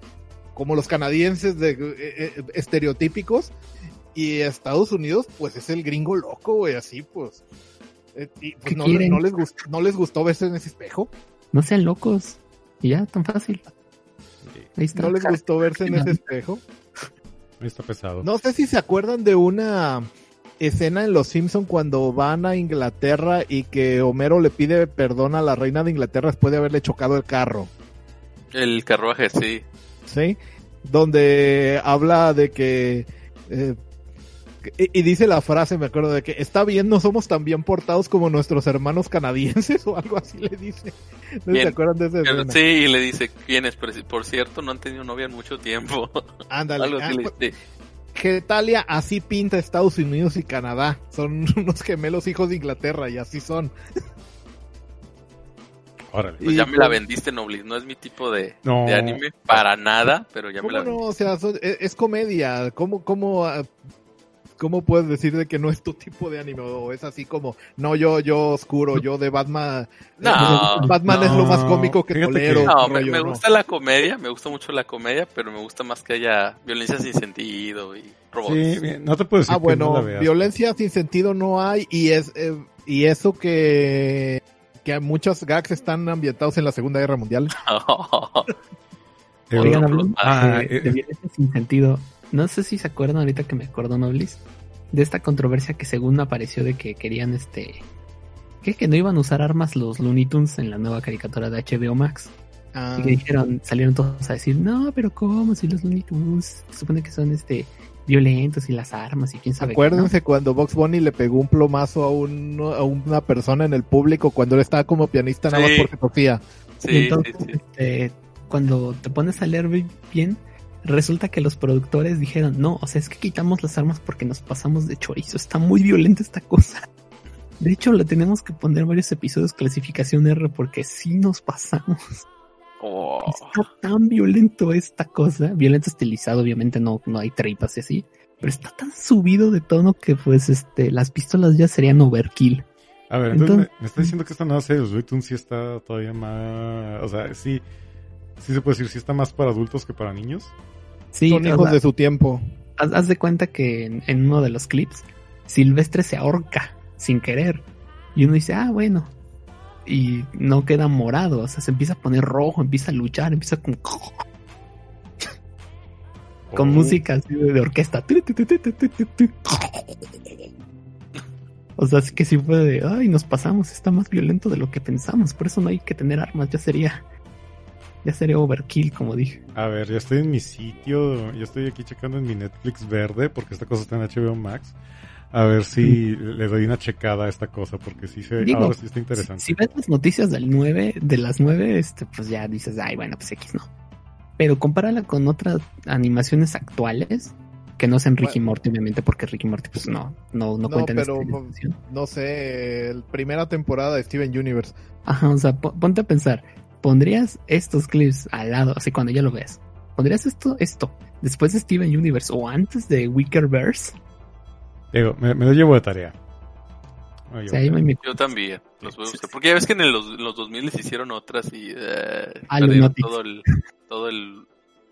como los canadienses de, eh, eh, estereotípicos, y Estados Unidos, pues es el gringo loco, güey, así pues. Eh, y, pues, ¿Qué no, quieren? no les gustó, no les gustó verse en ese espejo, No sean locos. Y ya, tan fácil. Ahí está. no les gustó verse en ese espejo. Ahí está pesado. No sé si se acuerdan de una escena en Los Simpson cuando van a Inglaterra y que Homero le pide perdón a la reina de Inglaterra después de haberle chocado el carro. El carruaje, sí. ¿sí? Donde habla de que... eh, y, y dice la frase, me acuerdo de que está bien, no somos tan bien portados como nuestros hermanos canadienses o algo así le dice. ¿No se Bien. acuerdan de escena? sí, y le dice, ¿quiénes? Por, por cierto, no han tenido novia en mucho tiempo. Ándale. Algo ah, le pues, dice. Getalia así pinta Estados Unidos y Canadá. Son unos gemelos hijos de Inglaterra y así son. Órale. Pues y ya me la pues- vendiste, Noblis. No es mi tipo de, No. de anime, para nada, pero ya me ¿Cómo la no? vendiste. O sea, son- es, es comedia. ¿Cómo, cómo, ah, cómo puedes decir de que no es tu tipo de anime? O es así como, no, yo, yo oscuro, yo de Batman. No, Batman es lo más cómico que tolero. que- No, me, rollo, me no. gusta la comedia, me gusta mucho la comedia, pero me gusta más que haya violencia sin sentido y robots. Sí, no te puedo decir Ah, que bueno, no la veas. violencia sin sentido no hay y es eh, y eso que que muchos gags están ambientados en la Segunda Guerra Mundial. Eh, Oigan, ah, de, eh, de violencia sin sentido. No sé si se acuerdan ahorita que me acuerdo, Noblis, de esta controversia que según apareció de que querían este. Que, que no iban a usar armas los Looney Tunes en la nueva caricatura de HBO Max. Ah, Y que dijeron, salieron todos a decir, no, pero ¿cómo? Si los Looney Tunes se supone que son este violentos y las armas y quién sabe qué, ¿no?". Acuérdense cuando Box Bunny le pegó un plomazo a, un, a una persona en el público cuando él estaba como pianista nada más porque tosía. Sí, entonces, sí. este, cuando te pones a leer bi- bien, resulta que los productores dijeron, no, o sea, es que quitamos las armas porque nos pasamos de chorizo, está muy violenta esta cosa. De hecho, le tenemos que poner varios episodios clasificación R porque sí nos pasamos. Oh, Está tan violento esta cosa, violento estilizado, obviamente no, no hay tripas y así, pero está tan subido de tono que pues este, las pistolas ya serían overkill. A ver, entonces, Entonces- me, me está diciendo que esta nueva serie de Tunes sí está todavía más... O sea, sí, sí se puede decir, sí está más para adultos que para niños. Sí, Son hijos sea, de su tiempo. haz, haz de cuenta que en, en uno de los clips, Silvestre se ahorca sin querer. Y uno dice, ah, bueno. Y no queda morado, o sea, se empieza a poner rojo, empieza a luchar, empieza con, con Oh. música así de, de orquesta. O sea, es que sí fue de, ay, nos pasamos, está más violento de lo que pensamos, por eso no hay que tener armas, ya sería, ya sería overkill, como dije. A ver, ya estoy en mi sitio, ya estoy aquí checando en mi Netflix verde, porque esta cosa está en HBO Max. A ver si le doy una checada a esta cosa, porque sí se, Digo, ahora sí está interesante. Si ves las noticias del 9, de las 9, este, pues ya dices, ay, bueno, pues X no. Pero compárala con otras animaciones actuales Que no sean Ricky Morty, obviamente, porque Ricky Morty, pues no, no, no, No, cuenta en esta pero no sé, primera temporada de Steven Universe. Ajá, o sea, po- ponte a pensar, ¿pondrías estos clips al lado, así cuando ya lo ves? ¿Pondrías esto, esto, después de Steven Universe o antes de Wickerverse? Digo, me, me lo llevo de tarea. O sea, de Yo también, los voy a buscar. Porque ya ves que en los, los 2000 les hicieron otras y eh, Ah, todo el, todo el...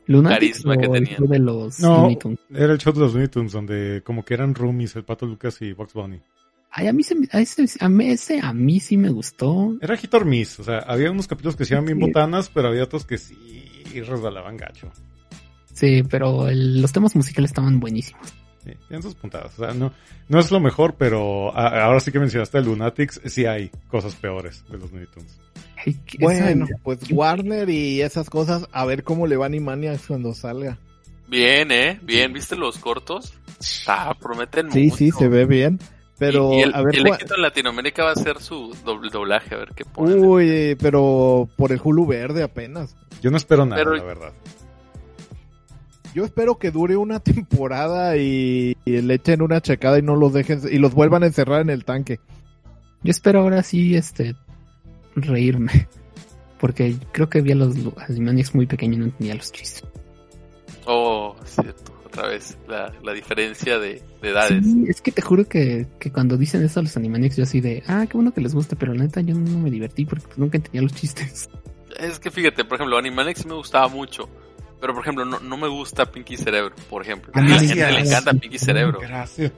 Lunatics carisma que tenían. show de los No. Era el show de los Looney Tunes donde como que eran roomies, el Pato Lucas y Box Bunny. Ay, a mí, se a ese, a mí, ese a mí sí me gustó. Era hit or miss, o sea, había unos capítulos que se iban bien Sí. botanas, pero había otros que sí resbalaban gacho. Sí, pero el- los temas musicales estaban buenísimos. Sí, tienen sus puntadas. O sea, no, no es lo mejor, pero a- ahora sí que mencionaste el Lunatics, sí hay cosas peores de los Looney Tunes. Ay, Bueno, esa- pues Warner y esas cosas, a ver cómo le va a Animaniacs cuando salga. Bien, ¿eh? Bien, ¿viste los cortos? Ah, prometen Sí, mucho. sí, se ve bien. Pero, y, y el, a ver, el éxito en Latinoamérica va a ser su doble doblaje, a ver qué ponen. uy, pero por el Hulu verde apenas. Yo no espero nada, Pero- la verdad. Yo espero que dure una temporada y, y le echen una checada y no los dejen y los vuelvan a encerrar en el tanque. Yo espero ahora sí, este, reírme. Porque creo que vi a los Animaniacs muy pequeños y no entendía los chistes. Oh, cierto, otra vez, la, la diferencia de, de edades. Sí, es que te juro que, que cuando dicen eso a los Animaniacs, yo así de, ah, qué bueno que les guste, pero la neta yo no me divertí porque pues, nunca entendía los chistes. Es que fíjate, por ejemplo, Animaniacs me gustaba mucho. Pero, por ejemplo, no, no me gusta Pinky Cerebro, por ejemplo. A A mí la sí, gente le encanta Pinky Cerebro. Gracias.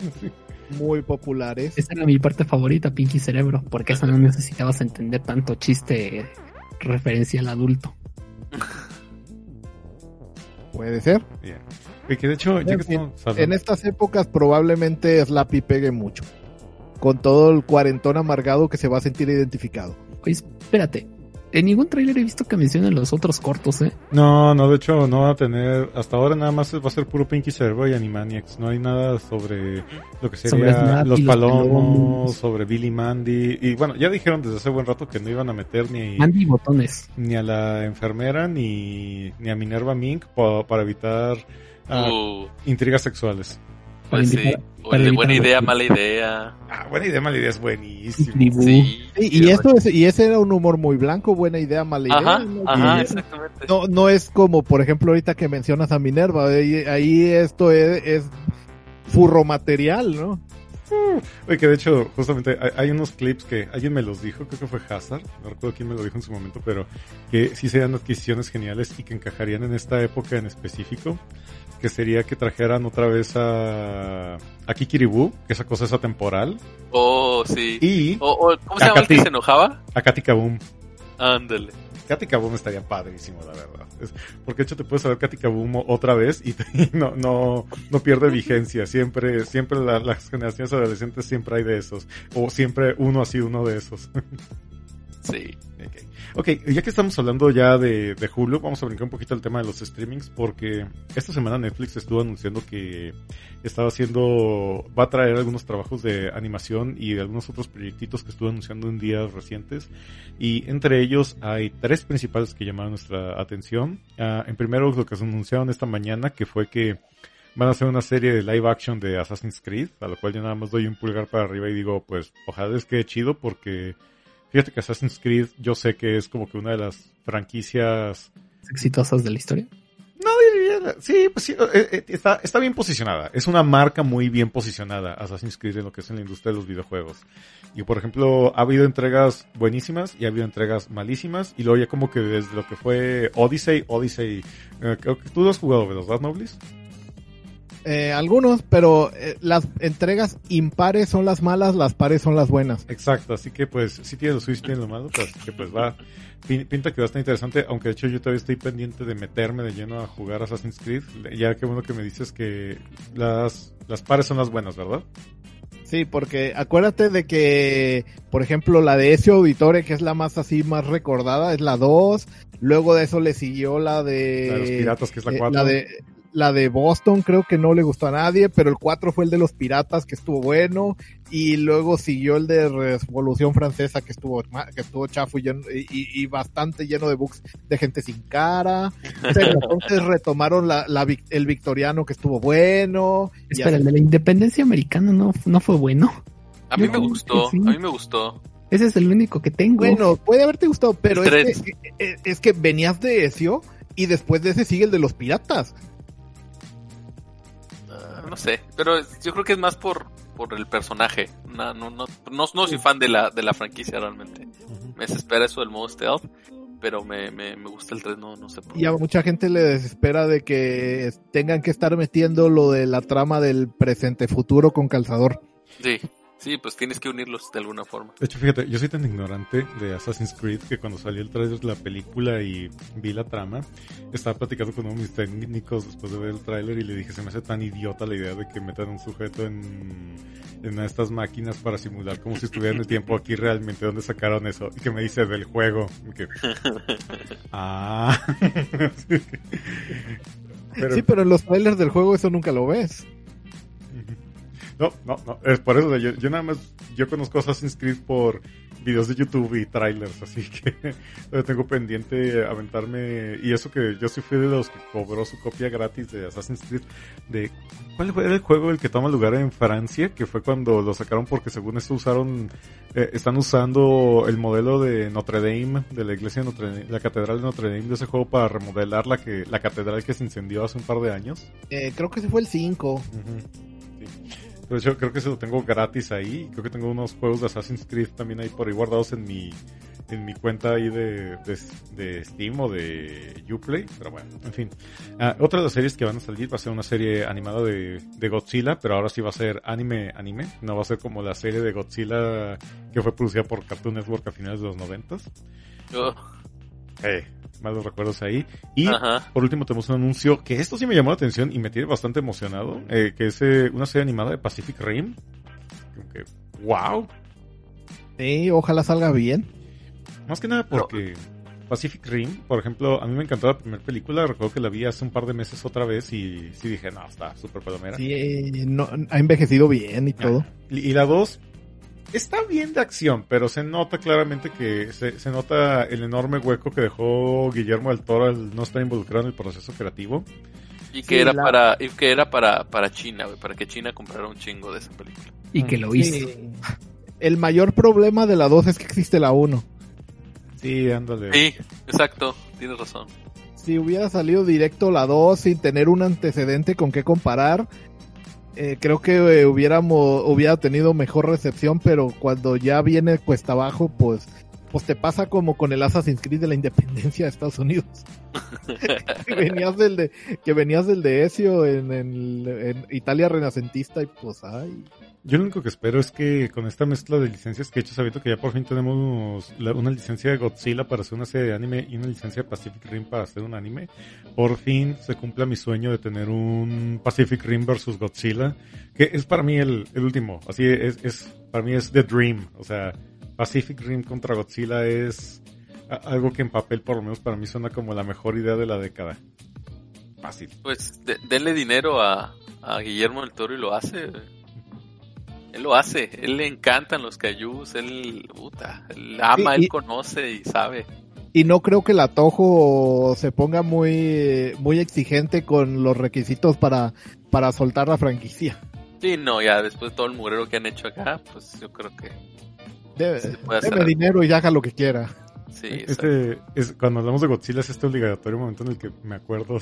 Muy populares. Esa era mi parte favorita, Pinky Cerebro, porque esa no necesitabas entender tanto chiste referencia al adulto. Puede ser. Bien. Y que de hecho, ya En que fin, estamos hablando- En estas épocas probablemente Slappy pegue mucho. Con todo el cuarentón amargado que se va a sentir identificado. Oye, espérate. En ningún tráiler he visto que mencionen los otros cortos, ¿eh? No, no, de hecho no va a tener, hasta ahora nada más va a ser puro Pinky Cerebro y Animaniacs, no hay nada sobre lo que sería los los palomos, palomos. sobre Billy Mandy, y bueno, ya dijeron desde hace buen rato que no iban a meter ni, Andy Botones. ni a la enfermera ni, ni a Minerva Mink pa- para evitar ah, Uh, intrigas sexuales. Pues sí. para buena idea, mala idea. Ah, buena idea, mala idea, es buenísimo. Sí. Sí, y esto es, y ese era un humor muy blanco, buena idea, mala idea. Ajá, ¿no? ajá, Y- exactamente. no, no es como, por ejemplo, ahorita que mencionas a Minerva, ahí, ahí esto es, es furro material, ¿no? Oye, que de hecho, justamente hay, unos clips que alguien me los dijo, creo que fue Hazard, no recuerdo quién me lo dijo en su momento, pero que sí serían adquisiciones geniales y que encajarían en esta época en específico, que sería que trajeran otra vez a, a Kikiribu, que esa cosa es atemporal, Oh, sí. y O, o, ¿Cómo se llama el que se enojaba? a Katy Kaboom. Ándale. Katy Kaboom estaría padrísimo, la verdad. Porque de hecho te puedes saber Katy Kaboom otra vez y, no, no, no pierde vigencia. Siempre, siempre la- las generaciones adolescentes siempre hay de esos. O siempre uno así, uno de esos. Sí. Ok, ok, ya que estamos hablando ya de, de Hulu, vamos a brincar un poquito al tema de los streamings, porque esta semana Netflix estuvo anunciando que estaba haciendo, va a traer algunos trabajos de animación y de algunos otros proyectitos que estuvo anunciando en días recientes, y entre ellos hay tres principales que llamaron nuestra atención. Ah, en primero, lo que se anunciaron esta mañana, que fue que van a hacer una serie de live action de Assassin's Creed, a lo cual yo nada más doy un pulgar para arriba y digo, pues, ojalá les quede chido porque Fíjate que Assassin's Creed yo sé que es como que una de las franquicias... exitosas de la historia. No. Sí, pues sí, eh, eh, está, está bien posicionada. Es una marca muy bien posicionada Assassin's Creed en lo que es en la industria de los videojuegos. Y por ejemplo, ha habido entregas buenísimas y ha habido entregas malísimas. Y luego ya como que desde lo que fue Odyssey, Odyssey... eh, creo que tú lo has jugado, ¿verdad, Noblis? Eh, algunos, pero eh, las entregas impares son las malas, las pares son las buenas. Exacto, así que pues sí tiene lo suyo, sí tiene lo malo, pero así que pues va, pin- pinta que va a estar interesante, aunque de hecho yo todavía estoy pendiente de meterme de lleno a jugar Assassin's Creed, ya que bueno que me dices que las, las pares son las buenas, ¿verdad? Sí, porque acuérdate de que, por ejemplo, la de Ezio Auditore, que es la más así, más recordada, es la 2. Luego de eso le siguió la de... La de los piratas, que es la eh, 4. la de la de Boston creo que no le gustó a nadie, pero el 4 fue el de los piratas que estuvo bueno y luego siguió el de Revolución Francesa que estuvo que estuvo chafo y, y, y bastante lleno de bugs de gente sin cara. Pero entonces retomaron la, la, el victoriano que estuvo bueno. Espera, el de la independencia americana no, no fue bueno. A mí me gustó, a mí me gustó. Ese es el único que tengo. Bueno, puede haberte gustado, pero es que, es que venías de Ezio y después de ese sigue el de los piratas no sé, pero yo creo que es más por, por el personaje. No, no, no, no, soy fan de la, de la franquicia realmente. Me desespera eso del modo stealth, pero me, me, me gusta el 3, no, no sé por qué. Y a mucha gente le desespera de que tengan que estar metiendo lo de la trama del presente futuro con calzador. Sí. Sí, pues tienes que unirlos de alguna forma. De hecho, fíjate, yo soy tan ignorante de Assassin's Creed que cuando salió el trailer de la película y vi la trama, estaba platicando con uno de mis técnicos después de ver el tráiler y le dije, se me hace tan idiota la idea de que metan un sujeto en, en estas máquinas para simular como si estuviera en el tiempo aquí realmente. ¿Dónde sacaron eso? Y que me dice del juego. que, ah. Sí, pero en los trailers del juego eso nunca lo ves. No, no, no. Es por eso, yo, yo nada más, yo conozco Assassin's Creed por videos de YouTube y trailers, así que tengo pendiente aventarme. Y eso que yo sí fui de los que cobró su copia gratis de Assassin's Creed. De, ¿Cuál fue el juego el que toma lugar en Francia? Que fue cuando lo sacaron porque según esto usaron, eh, están usando el modelo de Notre Dame, de la iglesia de Notre Dame, la catedral de Notre Dame de ese juego para remodelar la que la catedral que se incendió hace un par de años. Eh, creo que ese fue el 5. Pues yo creo que se lo tengo gratis ahí. Creo que tengo unos juegos de Assassin's Creed también ahí por ahí guardados en mi, en mi cuenta ahí de, de, Steam o de Uplay. Pero bueno, en fin. Ah, otra de las series que van a salir va a ser una serie animada de, de Godzilla, pero ahora sí va a ser anime, anime. No va a ser como la serie de Godzilla que fue producida por Cartoon Network a finales de los noventas. Oh. Eh, malos recuerdos ahí. Y por último tenemos un anuncio que esto sí me llamó la atención y me tiene bastante emocionado, eh, que es eh, una serie animada de Pacific Rim. Que, wow. Sí, ojalá salga bien. Más que nada porque Pacific Rim, por ejemplo, a mí me encantó la primera película, recuerdo que la vi hace un par de meses otra vez y sí dije, no, está súper palomera. Sí, no, ha envejecido bien y todo. Y, la dos, está bien de acción, pero se nota claramente que se, se, nota el enorme hueco que dejó Guillermo del Toro al no estar involucrado en el proceso creativo. Y que era para y que era para, para China, para que China comprara un chingo de esa película. Y que lo hizo. El mayor problema de la 2 es que existe la 1. Sí, ándale. Sí, exacto, tienes razón. Si hubiera salido directo la 2 sin tener un antecedente con qué comparar, eh, creo que eh, hubiéramos hubiera tenido mejor recepción, pero cuando ya viene cuesta abajo, pues pues te pasa como con el Assassin's Creed de la independencia de Estados Unidos. que venías del de que venías del de Ezio en, en, Italia renacentista y pues ay. Yo lo único que espero es que con esta mezcla de licencias que he hecho, sabiendo que ya por fin tenemos una licencia de Godzilla para hacer una serie de anime y una licencia de Pacific Rim para hacer un anime, por fin se cumpla mi sueño de tener un Pacific Rim versus Godzilla, que es para mí el, el último, así es, es, para mí es The Dream, o sea, Pacific Rim contra Godzilla es algo que en papel por lo menos para mí suena como la mejor idea de la década. Fácil. Pues denle dinero a, a Guillermo del Toro y lo hace. Él lo hace, él le encantan los cayús, él, puta, él ama, él conoce y sabe. Y no creo que el Tojo se ponga muy, muy exigente con los requisitos para, para soltar la franquicia. Sí, no, ya después de todo el murero que han hecho acá, pues yo creo que... Debe, dinero y haga lo que quiera. Sí, este, es, cuando hablamos de Godzilla es este obligatorio momento en el que me acuerdo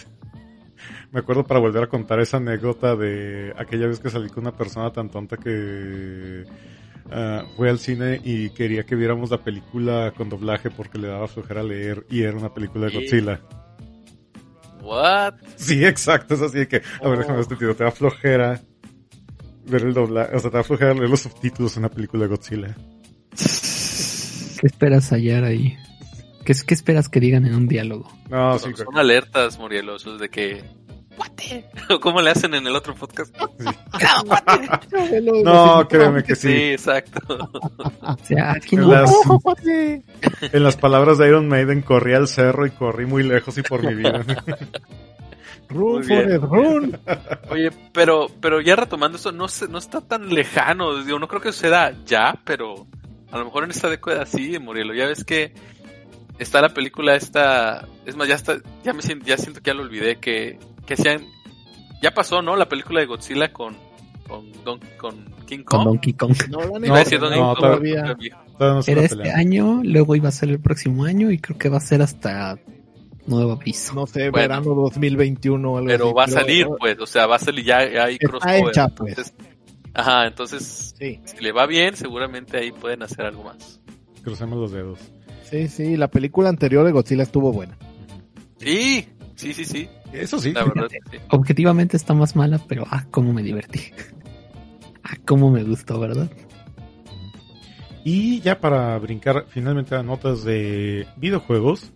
me acuerdo para volver a contar esa anécdota de aquella vez que salí con una persona tan tonta que uh, fue al cine y quería que viéramos la película con doblaje porque le daba flojera leer y era una película de Godzilla. What? Sí, exacto, es así de que, a ver, déjame este tío, te da flojera ver el doblaje, o sea, te da flojera leer los subtítulos en una película de Godzilla. ¿Qué esperas hallar ahí? ¿Qué, ¿Qué, esperas que digan en un diálogo? No, sí, son, alertas, Morielosos, de que. ¡Cuate! ¿Cómo le hacen en el otro podcast? no, créeme que sí. Sí, exacto. o sea, aquí no. Las, en las palabras de Iron Maiden, corrí al cerro y corrí muy lejos y por mi vida. Run. Forrest, run. Oye, pero, pero ya retomando eso, no, se- no está tan lejano. Digo, no creo que suceda ya, pero a lo mejor en esta década sí, Murielo. Ya ves que está la película esta. Es más, ya está, ya me siento, ya siento que ya lo olvidé. Que, que hacían. Ya pasó, ¿no? La película de Godzilla con, con, Don- con King Con Kong. Donkey Kong. No, decir Donkey no, Kong, todavía. todavía. No Era este año, luego iba a ser el próximo año y creo que va a ser hasta nuevo aviso. No sé, Bueno. verano 2021 o algo Pero así, va a salir, pues. O sea, va a salir ya, ya hay crossover. hecha, pues. Entonces, ajá, entonces, Sí, si le va bien, seguramente ahí pueden hacer algo más. Crucemos los dedos. Sí, sí, la película anterior de Godzilla estuvo buena. Sí, sí, sí, sí. Eso sí. La verdad, sí. Objetivamente está más mala, pero ah, cómo me divertí. Ah, cómo me gustó, ¿verdad? Y ya para brincar finalmente a notas de videojuegos.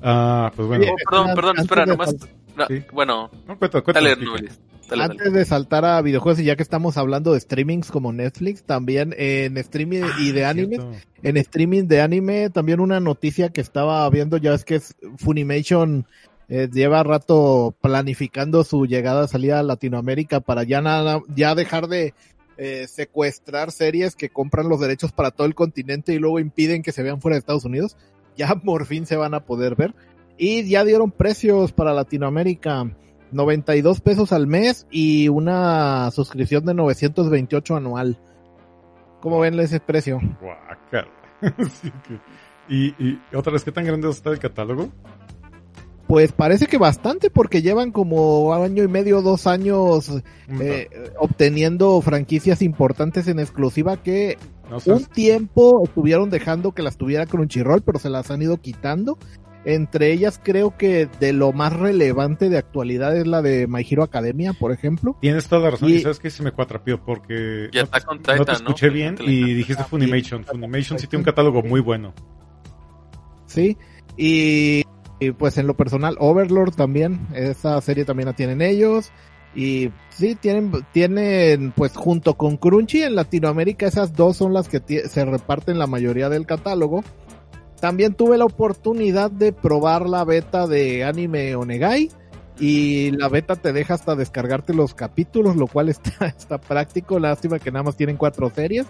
Ah, pues bueno. Oh, perdón, perdón, espera, nomás. no, Sí. Bueno, No, cuenta, dale. Dale. Antes de saltar a videojuegos y ya que estamos hablando de streamings como Netflix, también en streaming y de Ah, anime, cierto. en streaming de anime, también una noticia que estaba viendo ya es que es- Funimation eh, lleva rato planificando su llegada, salida a Latinoamérica para ya nada, ya dejar de eh, secuestrar series que compran los derechos para todo el continente y luego impiden que se vean fuera de Estados Unidos. Ya por fin se van a poder ver. Y ya dieron precios para Latinoamérica. 92 pesos al mes y una suscripción de 928 anual. ¿Cómo ven ese precio? Guácala. Sí, que- y, y otra vez, ¿qué tan grande está el catálogo? Pues parece que bastante porque llevan como año y medio, dos años eh, obteniendo franquicias importantes en exclusiva que no un tiempo estuvieron dejando que las tuviera Crunchyroll, pero se las han ido quitando. Entre ellas creo que de lo más relevante de actualidad es la de My Hero Academia, por ejemplo. Tienes toda la razón Y- y sabes que se me cuatrapió porque Ya no, está con no Titan, te ¿no? escuché bien y dijiste Funimation. Funimation sí tiene un catálogo muy bueno. Sí, y, y, pues en lo personal, Overlord también, esa serie también la tienen ellos. Y sí, tienen, tienen, pues junto con Crunchy en Latinoamérica, esas dos son las que se reparten la mayoría del catálogo. También tuve la oportunidad de probar la beta de Anime Onegai. Y la beta te deja hasta descargarte los capítulos, lo cual está, está práctico. Lástima que nada más tienen cuatro series.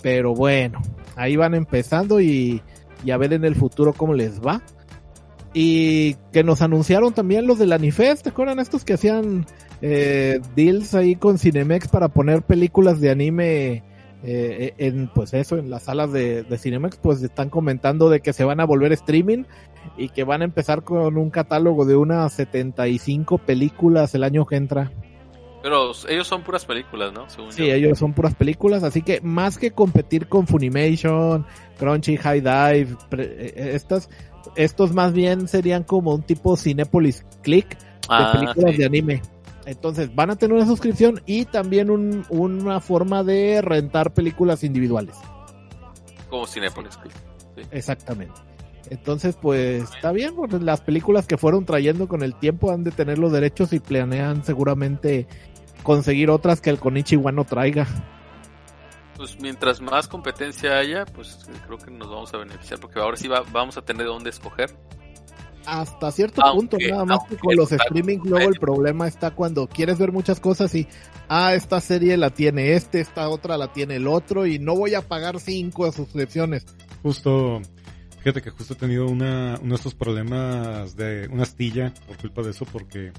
Pero bueno, ahí van empezando y, y a ver en el futuro cómo les va. Y que nos anunciaron también los del Anifest, ¿te acuerdan estos que hacían eh, deals ahí con Cinemex para poner películas de anime eh, en, pues eso, en las salas de, de Cinemex? Pues están comentando de que se van a volver streaming y que van a empezar con un catálogo de unas 75 películas el año que entra. Pero ellos son puras películas, ¿no? Según Sí, yo. ellos son puras películas, así que más que competir con Funimation, Crunchy, High Dive, pre- eh, estas, estos más bien serían como un tipo Cinepolis Click de Ah, películas sí. de anime. Entonces van a tener una suscripción y también un- una forma de rentar películas individuales. Como Cinepolis. Exactamente. Entonces, pues está bien, porque las películas que fueron trayendo con el tiempo han de tener los derechos y planean seguramente conseguir otras que el Konichiwa no traiga. Pues mientras más competencia haya, pues creo que nos vamos a beneficiar. Porque ahora sí va- vamos a tener de dónde escoger. Hasta cierto Aunque- punto, nada más que con los streaming luego el problema está cuando quieres ver muchas cosas y, ah, esta serie la tiene este, esta otra la tiene el otro y no voy a pagar cinco suscripciones. Justo, fíjate que justo he tenido una, uno de estos problemas de una astilla por culpa de eso porque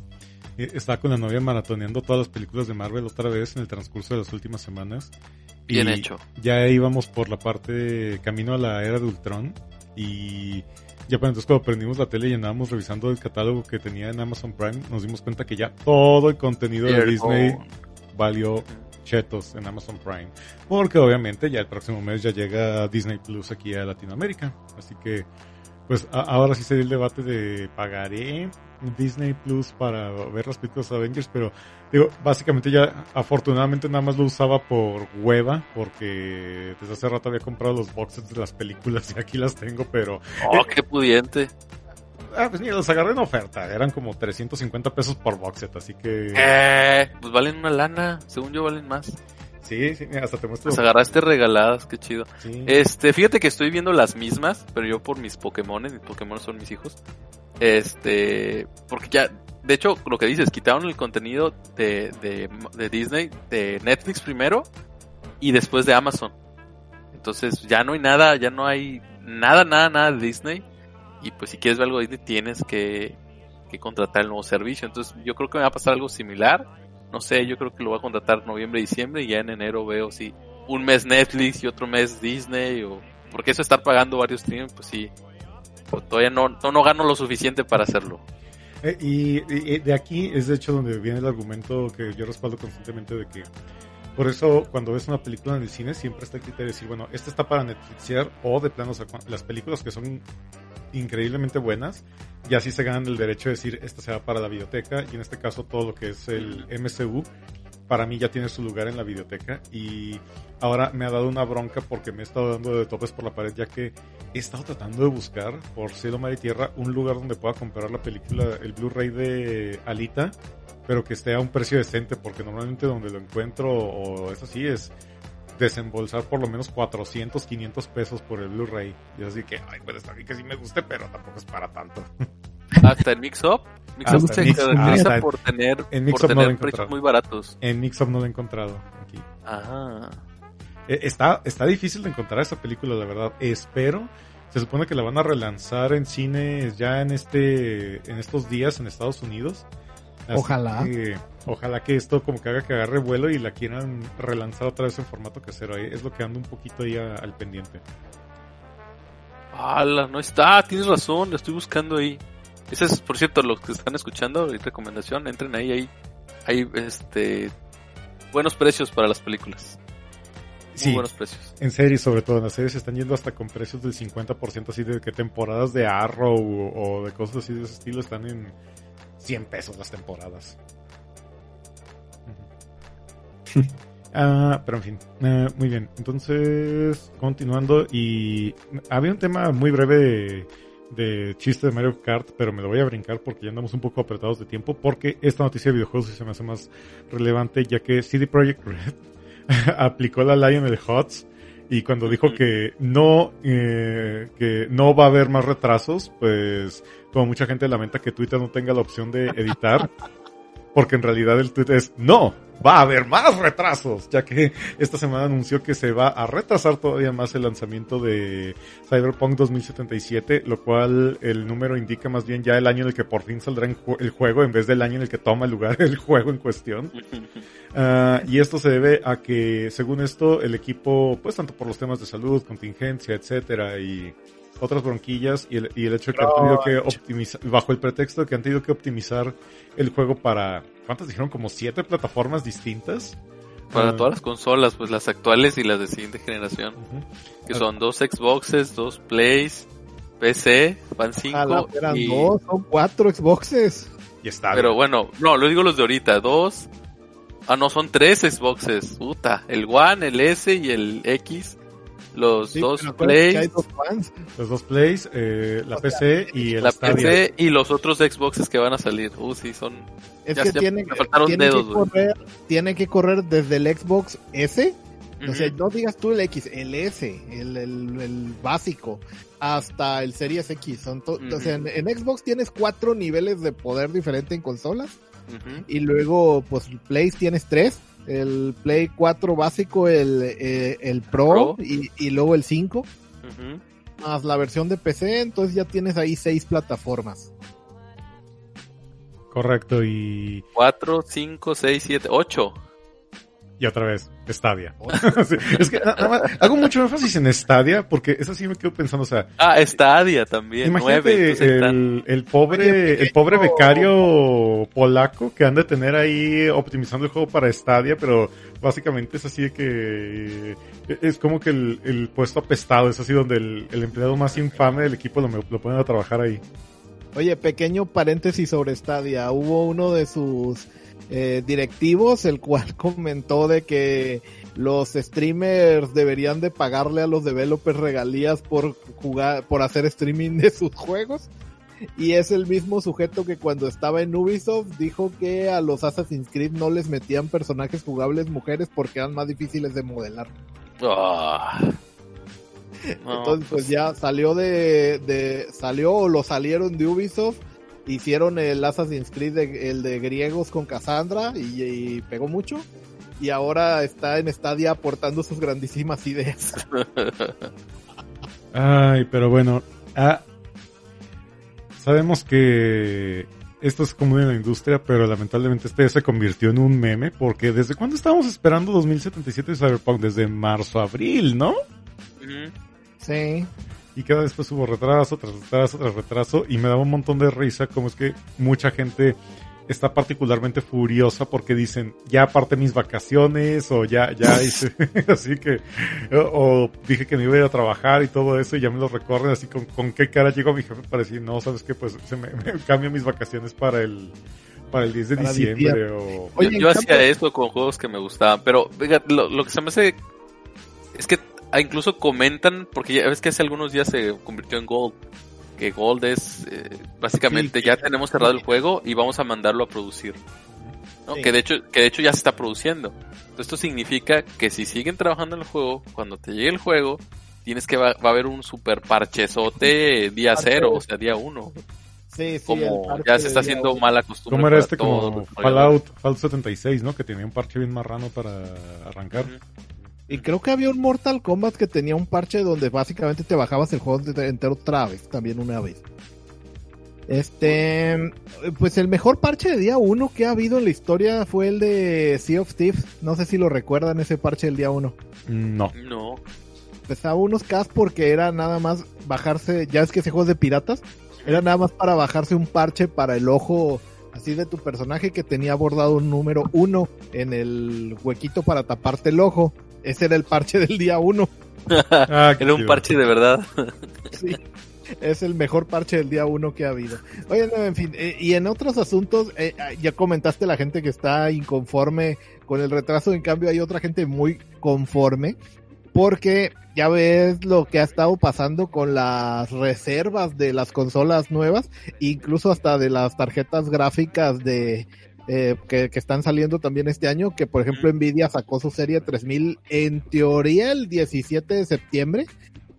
eh, estaba con la novia maratoneando todas las películas de Marvel otra vez en el transcurso de las últimas semanas. Bien Y hecho. Ya íbamos por la parte camino a la era de Ultron y ya para entonces cuando prendimos la tele y andábamos revisando el catálogo que tenía en Amazon Prime, nos dimos cuenta que ya todo el contenido de Disney valió chetos en Amazon Prime. Porque obviamente ya el próximo mes ya llega Disney Plus aquí a Latinoamérica. Así que, pues a- ahora sí sería el debate de pagaré Disney Plus para ver las películas Avengers, pero digo, básicamente ya afortunadamente nada más lo usaba por hueva, porque desde hace rato había comprado los boxes de las películas y aquí las tengo, pero Oh, qué pudiente. ah, pues mira, los agarré en oferta, eran como 350 pesos por boxet, así que Eh, pues valen una lana. Según yo valen más. sí, sí, mira, hasta te muestro. Las agarraste regaladas, qué chido. Sí. Este, fíjate que estoy viendo las mismas, pero yo por mis Pokémones, mis Pokémon son mis hijos. Este, porque ya, de hecho, lo que dices, quitaron el contenido de, de, de Disney, de Netflix primero y después de Amazon. Entonces ya no hay nada, ya no hay nada, nada, nada de Disney. Y pues si quieres ver algo de Disney tienes que, que contratar el nuevo servicio. Entonces yo creo que me va a pasar algo similar. No sé, yo creo que lo voy a contratar noviembre, diciembre y ya en enero veo si un mes Netflix y otro mes Disney o porque eso estar pagando varios streams, pues sí, pues todavía no, no, no gano lo suficiente para hacerlo. Eh, y, de aquí es de hecho donde viene el argumento que yo respaldo constantemente de que por eso cuando ves una película en el cine siempre está el criterio de decir, bueno, esta está para Netflixear o de plano, las películas que son increíblemente buenas, y así se ganan el derecho de decir, esta se va para la biblioteca, y en este caso todo lo que es el MCU, para mí ya tiene su lugar en la biblioteca, y ahora me ha dado una bronca porque me he estado dando de topes por la pared, ya que he estado tratando de buscar por cielo, mar y tierra un lugar donde pueda comprar la película, el Blu-ray de Alita, pero que esté a un precio decente, porque normalmente donde lo encuentro, o es así, es desembolsar por lo menos 400, 500 pesos por el Blu-ray. Y así que, ay, pues está bien que sí me guste, pero tampoco es para tanto. Hasta el Mix-Up. Mix-Up se caracteriza por tener, en por tener precios muy baratos. En Mix-Up no lo he encontrado aquí. Ajá. Está, está difícil de encontrar esa película, la verdad. Espero. Se supone que la van a relanzar en cines ya en este, en estos días en Estados Unidos. Así Ojalá. que- ojalá que esto como que haga que agarre vuelo y la quieran relanzar otra vez en formato casero. Ahí es lo que ando un poquito ahí a- al pendiente. ¡Hala! No está, tienes razón, la estoy buscando ahí. Ese es, por cierto, los que están escuchando, y recomendación, entren ahí, ahí. Hay, este, buenos precios para las películas. Muy Sí, buenos precios. en series sobre todo, en las series se están yendo hasta con precios del 50%, así de que temporadas de Arrow o, o de cosas así de ese estilo están en 100 pesos las temporadas. Ah, pero en fin, Ah, muy bien. Entonces, continuando, y había un tema muy breve de, chiste de Mario Kart, pero me lo voy a brincar porque ya andamos un poco apretados de tiempo, porque esta noticia de videojuegos se me hace más relevante, ya que CD Projekt Red aplicó la Lionel Hutz y cuando dijo que no eh, que no va a haber más retrasos, pues como mucha gente lamenta que Twitter no tenga la opción de editar, porque en realidad el tweet es no, va a haber más retrasos, ya que esta semana anunció que se va a retrasar todavía más el lanzamiento de Cyberpunk 2077, lo cual el número indica más bien ya el año en el que por fin saldrá el juego en vez del año en el que toma lugar el juego en cuestión. Ah, y esto se debe a que, según esto, el equipo, pues tanto por los temas de salud, contingencia, etcétera, y otras bronquillas, y el, y el hecho de que han tenido que optimizar, bajo el pretexto de que han tenido que optimizar el juego para, ¿cuántas dijeron? Como siete plataformas distintas. Para Ah, todas las consolas, pues las actuales y las de siguiente generación. Que son dos Xboxes, dos Plays, PC, van Ojalá cinco. fueran y- dos, son cuatro Xboxes. Y está. Pero bueno, no, lo digo los de ahorita. Dos. Ah, no, son tres Xboxes. Puta. El One, el S y el X. Los Sí, dos hay Plays. dos fans. los dos plays, eh, la PC y el La Stadia. PC y los otros Xboxes que van a salir. Uh, sí, son. Es Ya- que ya tiene, me faltaron tiene dedos, que correr, tiene que correr desde el Xbox S, o sea, no digas tú el X, el S, el, el, el básico, hasta el Series X. Son to- O sea, en, en Xbox tienes cuatro niveles de poder diferente en consolas, y luego, pues, Play tienes tres. El Play 4 básico, el, eh, el Pro, Pro. Y, y luego el 5, Ujú. más la versión de PC, entonces ya tienes ahí seis plataformas. Correcto, y, Cuatro, cinco, seis, siete, ocho. Y otra vez, Stadia. Sí, es que nada más, hago mucho énfasis en Stadia porque eso sí me quedo pensando, o sea, Ah, Stadia también. Imagínate el, el pobre, el pobre becario polaco que han de tener ahí optimizando el juego para Stadia, pero básicamente es así de que eh, es como que el, el puesto apestado, es así donde el, el empleado más infame del equipo lo, lo ponen a trabajar ahí. Oye, pequeño paréntesis sobre Stadia. Hubo uno de sus eh, directivos, el cual comentó de que los streamers deberían de pagarle a los developers regalías por jugar, por hacer streaming de sus juegos. Y es el mismo sujeto que cuando estaba en Ubisoft dijo que a los Assassin's Creed no les metían personajes jugables mujeres porque eran más difíciles de modelar. Ah. No, Entonces pues ya salió de, de, salió o lo salieron de Ubisoft hicieron el Assassin's Creed, de- el de griegos con Cassandra y, y pegó mucho. Y ahora está en Stadia aportando sus grandísimas ideas. Ay, pero bueno, ah, sabemos que esto es común en la industria, pero lamentablemente este se convirtió en un meme, porque ¿desde cuándo estábamos esperando 2077 de Cyberpunk? Desde marzo, abril, ¿no? Ujú. Sí. Y cada vez pues hubo retraso tras retraso tras retraso y me daba un montón de risa como es que mucha gente está particularmente furiosa porque dicen ya aparte mis vacaciones o ya ya hice así que o, o dije que me iba a ir a trabajar y todo eso y ya me lo recorren así con, con qué cara llego a mi jefe para decir no sabes qué pues se me, me cambio mis vacaciones para el para el 10 de Para diciembre o Oye, yo hacía eso con juegos que me gustaban, pero fíjate, lo, lo que se me hace es que incluso comentan, porque ya ves que hace algunos días se convirtió en Gold, que Gold es eh, básicamente Sí. ya tenemos cerrado el juego y vamos a mandarlo a producir. ¿no? Sí. Que de hecho que de hecho ya se está produciendo. Entonces, esto significa que si siguen trabajando en el juego, cuando te llegue el juego, tienes que va, va a haber un super parchezote día Parche. cero, o sea, día uno. Sí, sí. Como ya se está haciendo uno. mala costumbre. ¿Cómo era para este como. Fallout, Fallout 76, ¿no? Que tenía un parche bien marrano para arrancar. Y creo que había un Mortal Kombat que tenía un parche donde básicamente te bajabas el juego entero otra vez, también una vez. Este, pues el mejor parche de día 1 que ha habido en la historia fue el de Sea of Thieves. No sé si lo recuerdan ese parche del día 1. No. No. Pesaba unos K porque era nada más bajarse, ya es que ese juego es de piratas, era nada más para bajarse un parche para el ojo así de tu personaje que tenía bordado un número 1 en el huequito para taparte el ojo. Ese era el parche del día 1. Ah, Era un parche de verdad. Sí, es el mejor parche del día uno que ha habido. Oye, no, en fin, eh, y en otros asuntos, eh, ah, ya comentaste la gente que está inconforme con el retraso, en cambio hay otra gente muy conforme, porque ya ves lo que ha estado pasando con las reservas de las consolas nuevas, incluso hasta de las tarjetas gráficas de... eh, que, que están saliendo también este año, que por ejemplo Nvidia sacó su serie 3000 en teoría el 17 de septiembre,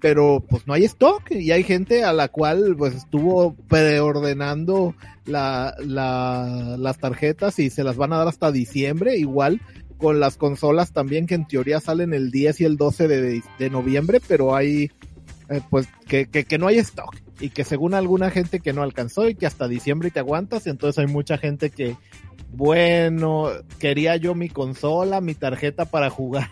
pero pues no hay stock y hay gente a la cual pues estuvo preordenando la, la, las tarjetas y se las van a dar hasta diciembre igual con las consolas también que en teoría salen el 10 y el 12 de, de noviembre pero hay eh, pues que, que, que no hay stock y que según alguna gente que no alcanzó y que hasta diciembre te aguantas entonces hay mucha gente que bueno quería yo mi consola mi tarjeta para jugar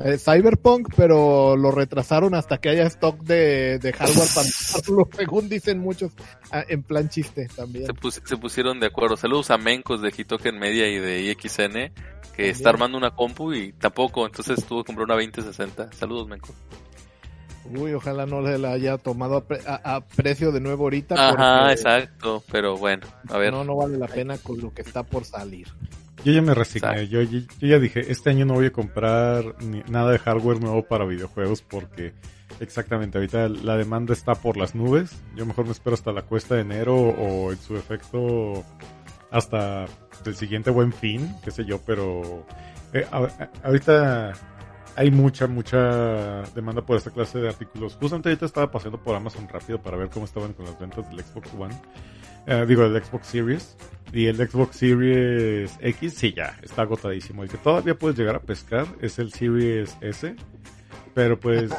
eh, Cyberpunk, pero lo retrasaron hasta que haya stock de, de hardware para usarlo, según dicen muchos, ah, en plan chiste también. Se, pus- se pusieron de acuerdo. Saludos a Mencos de Hitoken Media y de IXN, que está armando una compu y tampoco, entonces tuvo que comprar una 2060. Saludos, Mencos. Uy, ojalá no le la haya tomado a, pre- a- a precio de nuevo ahorita. Ajá, porque exacto. Pero bueno, a ver. No, no vale la pena con lo que está por salir. Yo ya me resigné. Yo, yo, yo ya dije, este año no voy a comprar ni- nada de hardware nuevo para videojuegos porque exactamente ahorita la demanda está por las nubes. Yo mejor me espero hasta la cuesta de enero o en su efecto hasta el siguiente buen fin, qué sé yo, pero eh, a- a- ahorita hay mucha, mucha demanda por esta clase de artículos. Justamente ahorita estaba pasando por Amazon rápido para ver cómo estaban con las ventas del Xbox One. Eh, digo, del Xbox Series. Y el Xbox Series X, sí, ya, está agotadísimo. El que todavía puedes llegar a pescar es el Series S. Pero pues,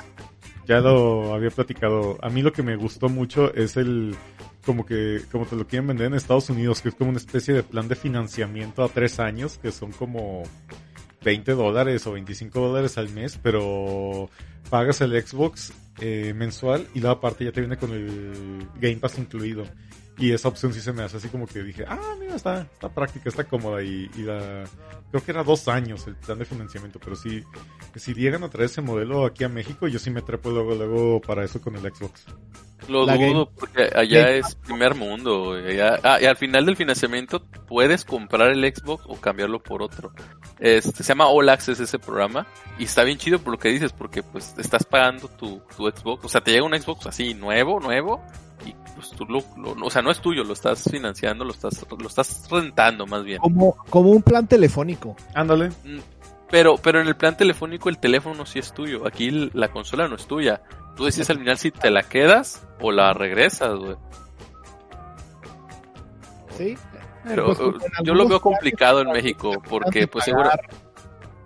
ya lo había platicado. A mí lo que me gustó mucho es el, como que, como te lo quieren vender en Estados Unidos, que es como una especie de plan de financiamiento a tres años, que son como 20 dólares o 25 dólares al mes, pero pagas el Xbox eh, mensual y la aparte ya te viene con el Game Pass incluido. Y esa opción sí se me hace así como que dije, ah, mira, está, está práctica, está cómoda y, y creo que era dos años el plan de financiamiento, pero sí, si llegan a traer ese modelo aquí a México, yo sí me trepo luego, luego para eso con el Xbox. Lo La dudo Game- porque allá Game- es primer mundo. Allá- ah, y al final del financiamiento puedes comprar el Xbox o cambiarlo por otro. Este, se llama All Access ese programa y está bien chido por lo que dices porque pues estás pagando tu, tu Xbox. O sea, te llega un Xbox así nuevo, nuevo y pues tú lo, lo- o sea, no es tuyo, lo estás financiando, lo estás, lo estás rentando más bien. Como, como un plan telefónico. Ándale. Mm, Pero, pero en el plan telefónico el teléfono sí es tuyo. Aquí la consola no es tuya. Tú decides al final si te la quedas o la regresas, güey. Sí. Pero Pues, uh, yo lo veo complicado en México porque pues seguro...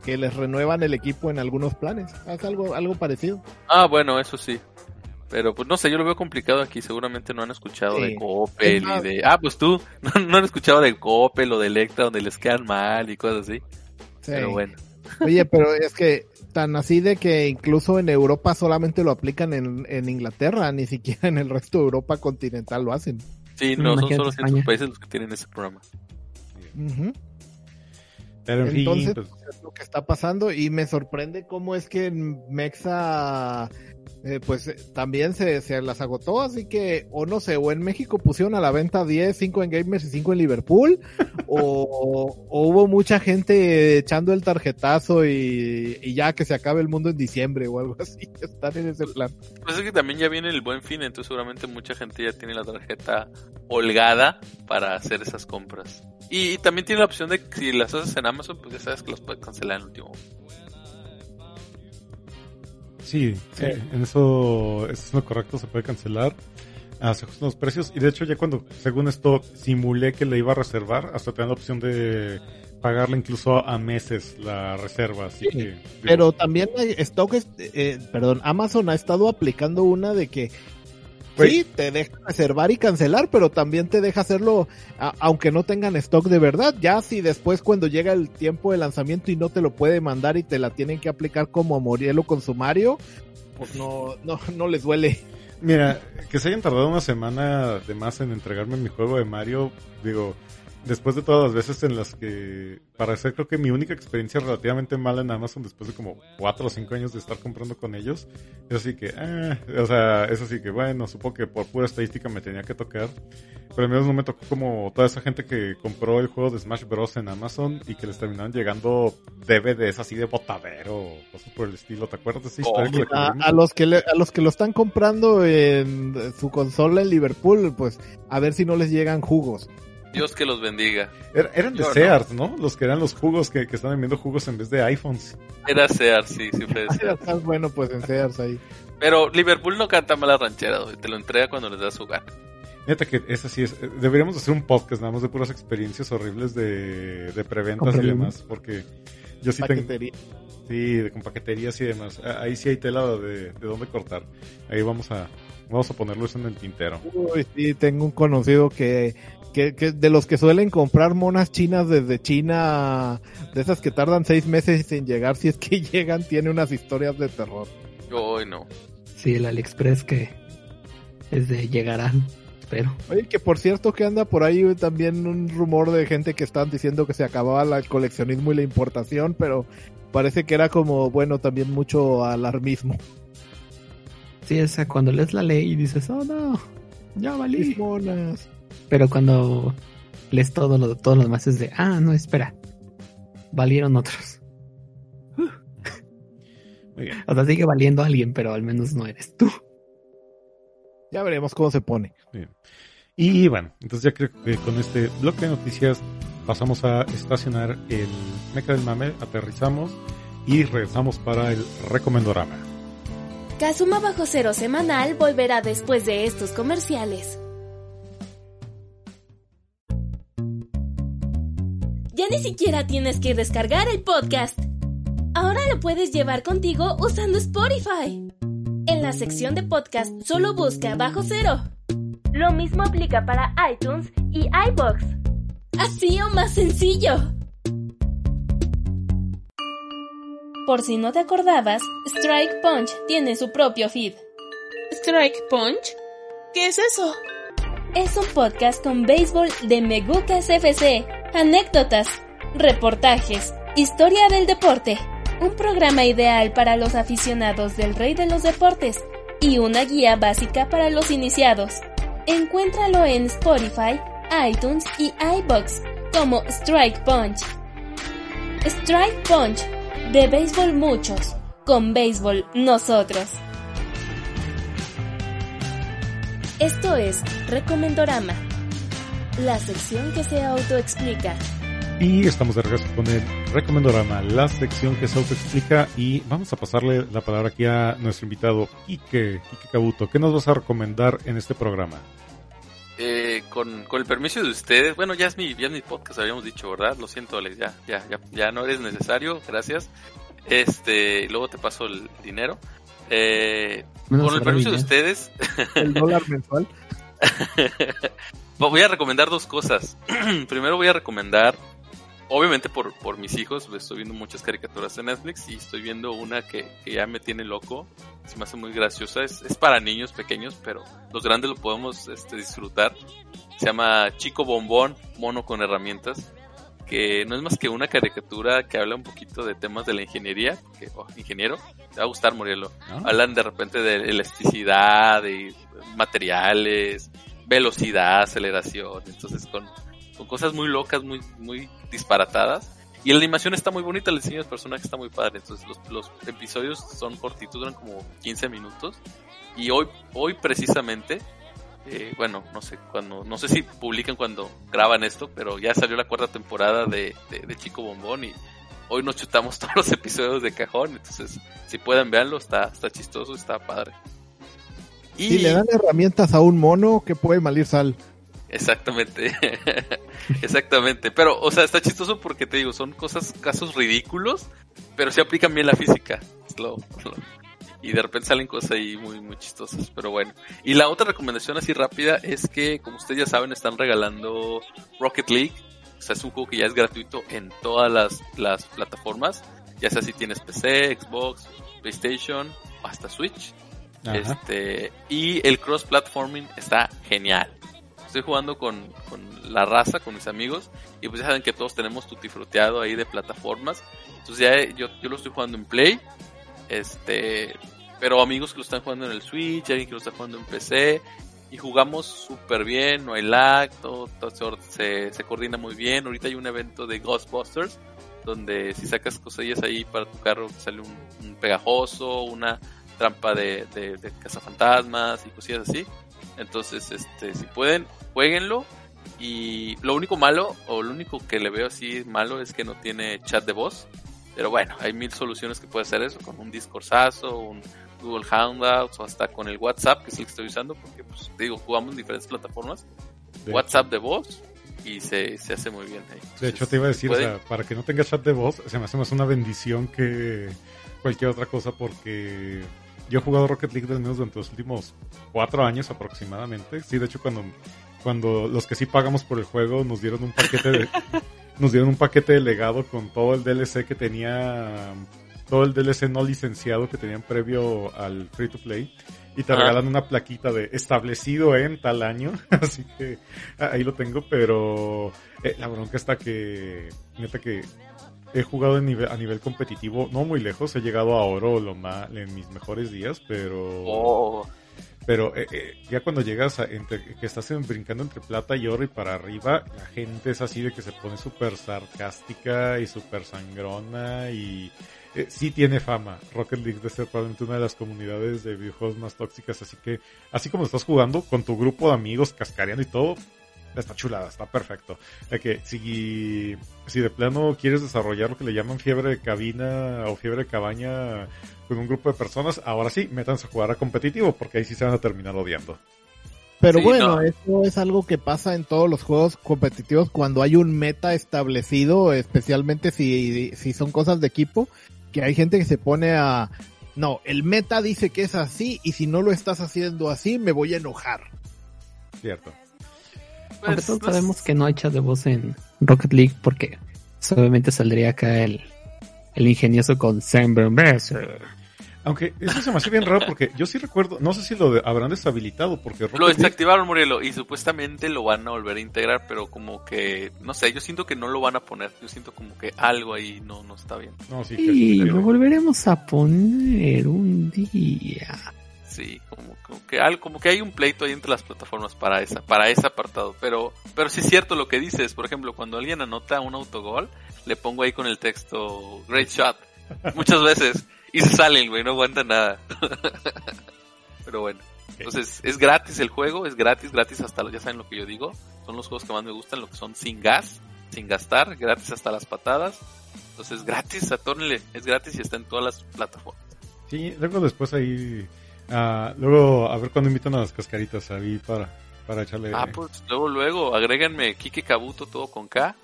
Que les renuevan el equipo en algunos planes. Es algo, algo parecido. Ah, bueno, eso sí. Pero pues no sé, yo lo veo complicado aquí. Seguramente no han escuchado Sí. de Coppel y de... Ah, pues tú, no, no han escuchado de Coppel o de Electra donde les quedan mal y cosas así. Sí. Pero bueno. Oye, pero es que tan así de que incluso en Europa solamente lo aplican en, en Inglaterra, ni siquiera en el resto de Europa continental lo hacen. Sí, No, no, son solo ciertos países los que tienen ese programa. Pero en fin, Entonces, pues, es lo que está pasando y me sorprende cómo es que Mexa eh, pues eh, también se, se las agotó, así que o no sé, o en México pusieron a la venta 10, 5 en Gamers y 5 en Liverpool, o, o hubo mucha gente echando el tarjetazo y, y ya que se acabe el mundo en diciembre o algo así, están en ese plan. Pues es que también ya viene el buen fin, entonces seguramente mucha gente ya tiene la tarjeta holgada para hacer esas compras. Y, y también tiene la opción de que si las haces en Amazon, pues ya sabes que las puedes cancelar en el último. sí, sí, en eso, eso es lo correcto, se puede cancelar. Ah, se ajustan los precios. Y de hecho, ya cuando, según esto, simulé que le iba a reservar, hasta te dan la opción de pagarle incluso a meses la reserva. Así Sí, que. digo, Pero también hay stock, eh, perdón, Amazon ha estado aplicando una de que sí, te deja reservar y cancelar, pero también te deja hacerlo a- aunque no tengan stock de verdad. Ya si después cuando llega el tiempo de lanzamiento y no te lo puede mandar y te la tienen que aplicar como Morielo con sumario, pues no, no, no les duele. Mira, que se hayan tardado una semana de más en entregarme mi juego de Mario, digo, después de todas las veces en las que, para ser creo que mi única experiencia relativamente mala en Amazon después de como cuatro o cinco años de estar comprando con ellos, es así que, ah, o sea, es así que bueno, supongo que por pura estadística me tenía que tocar, pero al menos no me tocó como toda esa gente que compró el juego de Smash Bros. en Amazon y que les terminaron llegando DVDs así de botadero, cosas por el estilo, ¿te acuerdas de esa historia? que A, a los que le- a los que lo están comprando en su consola en Liverpool, pues a ver si no les llegan jugos. Dios que los bendiga. Er- eran de Yo. Sears, ¿no? Los que eran los jugos que, que están vendiendo jugos en vez de iPhones. Era Sears, sí, sí fue de Sears. Estás bueno pues en Sears ahí. Pero Liverpool no canta malas rancheras, güey, te lo entrega cuando les das su gana. Fíjate que esa sí es. Deberíamos hacer un podcast nada más de puras experiencias horribles de, de preventas y demás. Porque yo sí tengo. Paquetería. Sí, de con paqueterías y demás. Ah, Ahí sí hay tela de, de dónde cortar. Ahí vamos a. Vamos a ponerlo eso en el tintero. Uy, sí, tengo un conocido que, que, que de los que suelen comprar monas chinas desde China, de esas que tardan seis meses sin llegar, si es que llegan, tiene unas historias de terror. Yo hoy no. Sí, el AliExpress que es de llegarán, espero. Oye, que por cierto que anda por ahí también un rumor de gente que están diciendo que se acababa el coleccionismo y la importación, pero parece que era como, bueno, también mucho alarmismo. Sí, esa cuando lees la ley y dices, oh no, ya valí. Mis monas. Pero cuando lees todo lo, todo lo demás es de, ah, no, espera, valieron otros. Muy bien. O sea, sigue valiendo alguien, pero al menos no eres tú. Ya veremos cómo se pone. Y bueno, entonces ya creo que con este bloque de noticias pasamos a estacionar el Meca del Mame, aterrizamos y regresamos para el Recomendorama. Kazuma Bajo Cero semanal volverá después de estos comerciales. Ya ni siquiera tienes que descargar el podcast. Ahora lo puedes llevar contigo usando Spotify. En la sección de podcast solo busca Bajo Cero. Lo mismo aplica para iTunes y iBox. Así o más sencillo. Por si no te acordabas, Strike Punch tiene su propio feed. ¿Strike Punch? ¿Qué es eso? Es un podcast con béisbol de Megucas FC, anécdotas, reportajes, historia del deporte, un programa ideal para los aficionados del rey de los deportes y una guía básica para los iniciados. Encuéntralo en Spotify, iTunes y iBox como Strike Punch. Strike Punch, de béisbol muchos, con béisbol nosotros. Esto es Recomendorama, la sección que se autoexplica. Y estamos de regreso con el Recomendorama, la sección que se autoexplica y vamos a pasarle la palabra aquí a nuestro invitado Ike, Ike Kabuto. ¿Qué nos vas a recomendar en este programa? eh, con, con el permiso de ustedes, bueno, ya es mi, ya es mi podcast, habíamos dicho, ¿verdad? Lo siento, Alex, ya, ya, ya, ya no eres necesario, gracias. Este, luego te paso el dinero. Eh, con el permiso de ustedes, El dólar mensual. voy a recomendar dos cosas. Primero voy a recomendar, obviamente por, por mis hijos, pues, estoy viendo muchas caricaturas en Netflix y estoy viendo una que, que ya me tiene loco. Se me hace muy graciosa. Es, es para niños pequeños, pero los grandes lo podemos este, disfrutar. Se llama Chico Bombón, mono con herramientas. Que no es más que una caricatura que habla un poquito de temas de la ingeniería. Que, oh, ingeniero, te va a gustar, Murielo ¿no? hablan de repente de elasticidad, de materiales, velocidad, aceleración, entonces con, con cosas muy locas, muy, muy disparatadas. Y la animación está muy bonita, el diseño del personaje está muy padre, entonces los, los episodios son cortitos, duran como 15 minutos. Y hoy, hoy precisamente, eh, bueno, no sé cuando, no sé si publican cuando graban esto, pero ya salió la cuarta temporada de, de, de Chico Bombón y hoy nos chutamos todos los episodios de cajón, entonces si pueden verlo, está, está chistoso, está padre. Y Si le dan herramientas a un mono, que puede malir sal. exactamente, exactamente, pero o sea, está chistoso porque te digo, son cosas, casos ridículos, pero se aplican bien la física. Y de repente salen cosas ahí muy, muy chistosas, pero bueno. Y la otra recomendación así rápida es que, como ustedes ya saben, están regalando Rocket League. O sea, es un juego que ya es gratuito en todas las, las plataformas. Ya sea si tienes PC, Xbox, PlayStation, hasta Switch. Este, y el cross-platforming está genial. Estoy jugando con, con la raza, con mis amigos, y pues ya saben que todos tenemos tutifruteado ahí de plataformas. Entonces ya yo, yo lo estoy jugando en Play, este, pero amigos que lo están jugando en el Switch, alguien que lo está jugando en PC, y jugamos súper bien, no hay lag, todo, todo se, se coordina muy bien. Ahorita hay un evento de Ghostbusters, donde si sacas cosillas ahí para tu carro, sale un, un pegajoso, una trampa de, de, de cazafantasmas y cosillas así. Entonces, este, si pueden, jueguenlo. Y lo único malo, o lo único que le veo así malo, es que no tiene chat de voz. Pero bueno, hay mil soluciones que puede hacer eso, con un Discordazo, un Google Hangouts, o hasta con el WhatsApp, que es el que estoy usando, porque, pues, digo, jugamos en diferentes plataformas. De- WhatsApp de voz, y se, se hace muy bien ahí. De hecho, Entonces, te iba a decir, o sea, para que no tenga chat de voz, se me hace más una bendición que cualquier otra cosa porque yo he jugado Rocket League al menos durante los últimos cuatro años aproximadamente. Sí, de hecho, cuando, cuando los que sí pagamos por el juego nos dieron un paquete de, nos dieron un paquete de legado con todo el DLC que tenía, todo el DLC no licenciado que tenían previo al free to play. Y te Ajá. regalan una plaquita de establecido en tal año. Así que ah, ahí lo tengo, pero eh, la bronca está que, neta que he jugado en nivel, a nivel competitivo, no muy lejos, he llegado a oro lo ma- en mis mejores días, pero Oh, pero eh, eh, ya cuando llegas a entre, que estás en- brincando entre plata y oro y para arriba, la gente es así de que se pone súper sarcástica y súper sangrona y eh, sí tiene fama. Rocket League de ser probablemente una de las comunidades de videojuegos más tóxicas, así que así como estás jugando con tu grupo de amigos cascareando y todo, está chulada, está perfecto. De que si, si de plano quieres desarrollar lo que le llaman fiebre de cabina o fiebre de cabaña con un grupo de personas, ahora sí, métanse a jugar a competitivo, porque ahí sí se van a terminar odiando. Pero Sí, bueno, no. eso es algo que pasa en todos los juegos competitivos cuando hay un meta establecido, especialmente si, si son cosas de equipo, que hay gente que se pone a... No, el meta dice que es así y si no lo estás haciendo así me voy a enojar. Cierto. Aunque pues, todos no es- sabemos que no hay chat de voz en Rocket League porque pues, obviamente saldría acá el, el ingenioso con Sam. Aunque eso se me hace bien raro porque yo sí recuerdo, no sé si lo de- habrán deshabilitado porque Rocket Lo League- desactivaron, Murielo, y supuestamente lo van a volver a integrar, pero como que, no sé, yo siento que no lo van a poner. Yo siento como que algo ahí no, no está bien. No, sí, que- Y lo volveremos a poner un día. Sí, como, que algo, como que hay un pleito ahí entre las plataformas para esa, para ese apartado. Pero, pero sí es cierto lo que dices. Por ejemplo, cuando alguien anota un autogol, le pongo ahí con el texto Great Shot. Muchas veces. Y se sale el güey, no aguanta nada. pero bueno. Entonces, es gratis el juego, es gratis, gratis hasta, ya saben lo que yo digo. Son los juegos que más me gustan, lo que son sin gas, sin gastar, gratis hasta las patadas. Entonces, gratis, atórnele, es gratis y está en todas las plataformas. Sí, luego después ahí, ah, luego a ver cuando invitan a las cascaritas ahí para, para echarle... Ah, pues luego, luego, agréganme Kike Kabuto todo con K.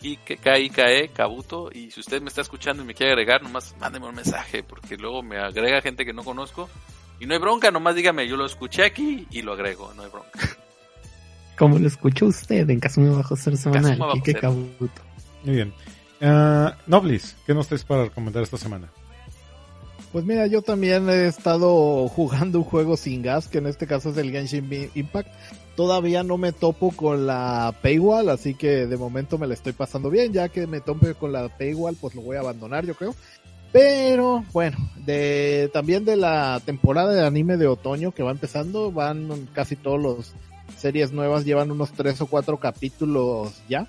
Kike, K-I-K-E, Kabuto. Y si usted me está escuchando y me quiere agregar, nomás mándeme un mensaje, porque luego me agrega gente que no conozco. Y no hay bronca, nomás dígame, yo lo escuché aquí y lo agrego, no hay bronca. Como lo escuchó usted en Kazuma Bajo Cero Semanal, Kike Cero. Kabuto. Muy bien. Ah, Noblis, ¿qué nos traes para recomendar esta semana? Pues mira, yo también he estado jugando un juego sin gas, que en este caso es el Genshin Impact. Todavía no me topo con la Paywall, así que de momento me la estoy pasando bien. Ya que me tope con la Paywall, pues lo voy a abandonar, yo creo. Pero bueno, de también de la temporada de anime de otoño que va empezando, van casi todos los series nuevas, llevan unos tres o cuatro capítulos ya.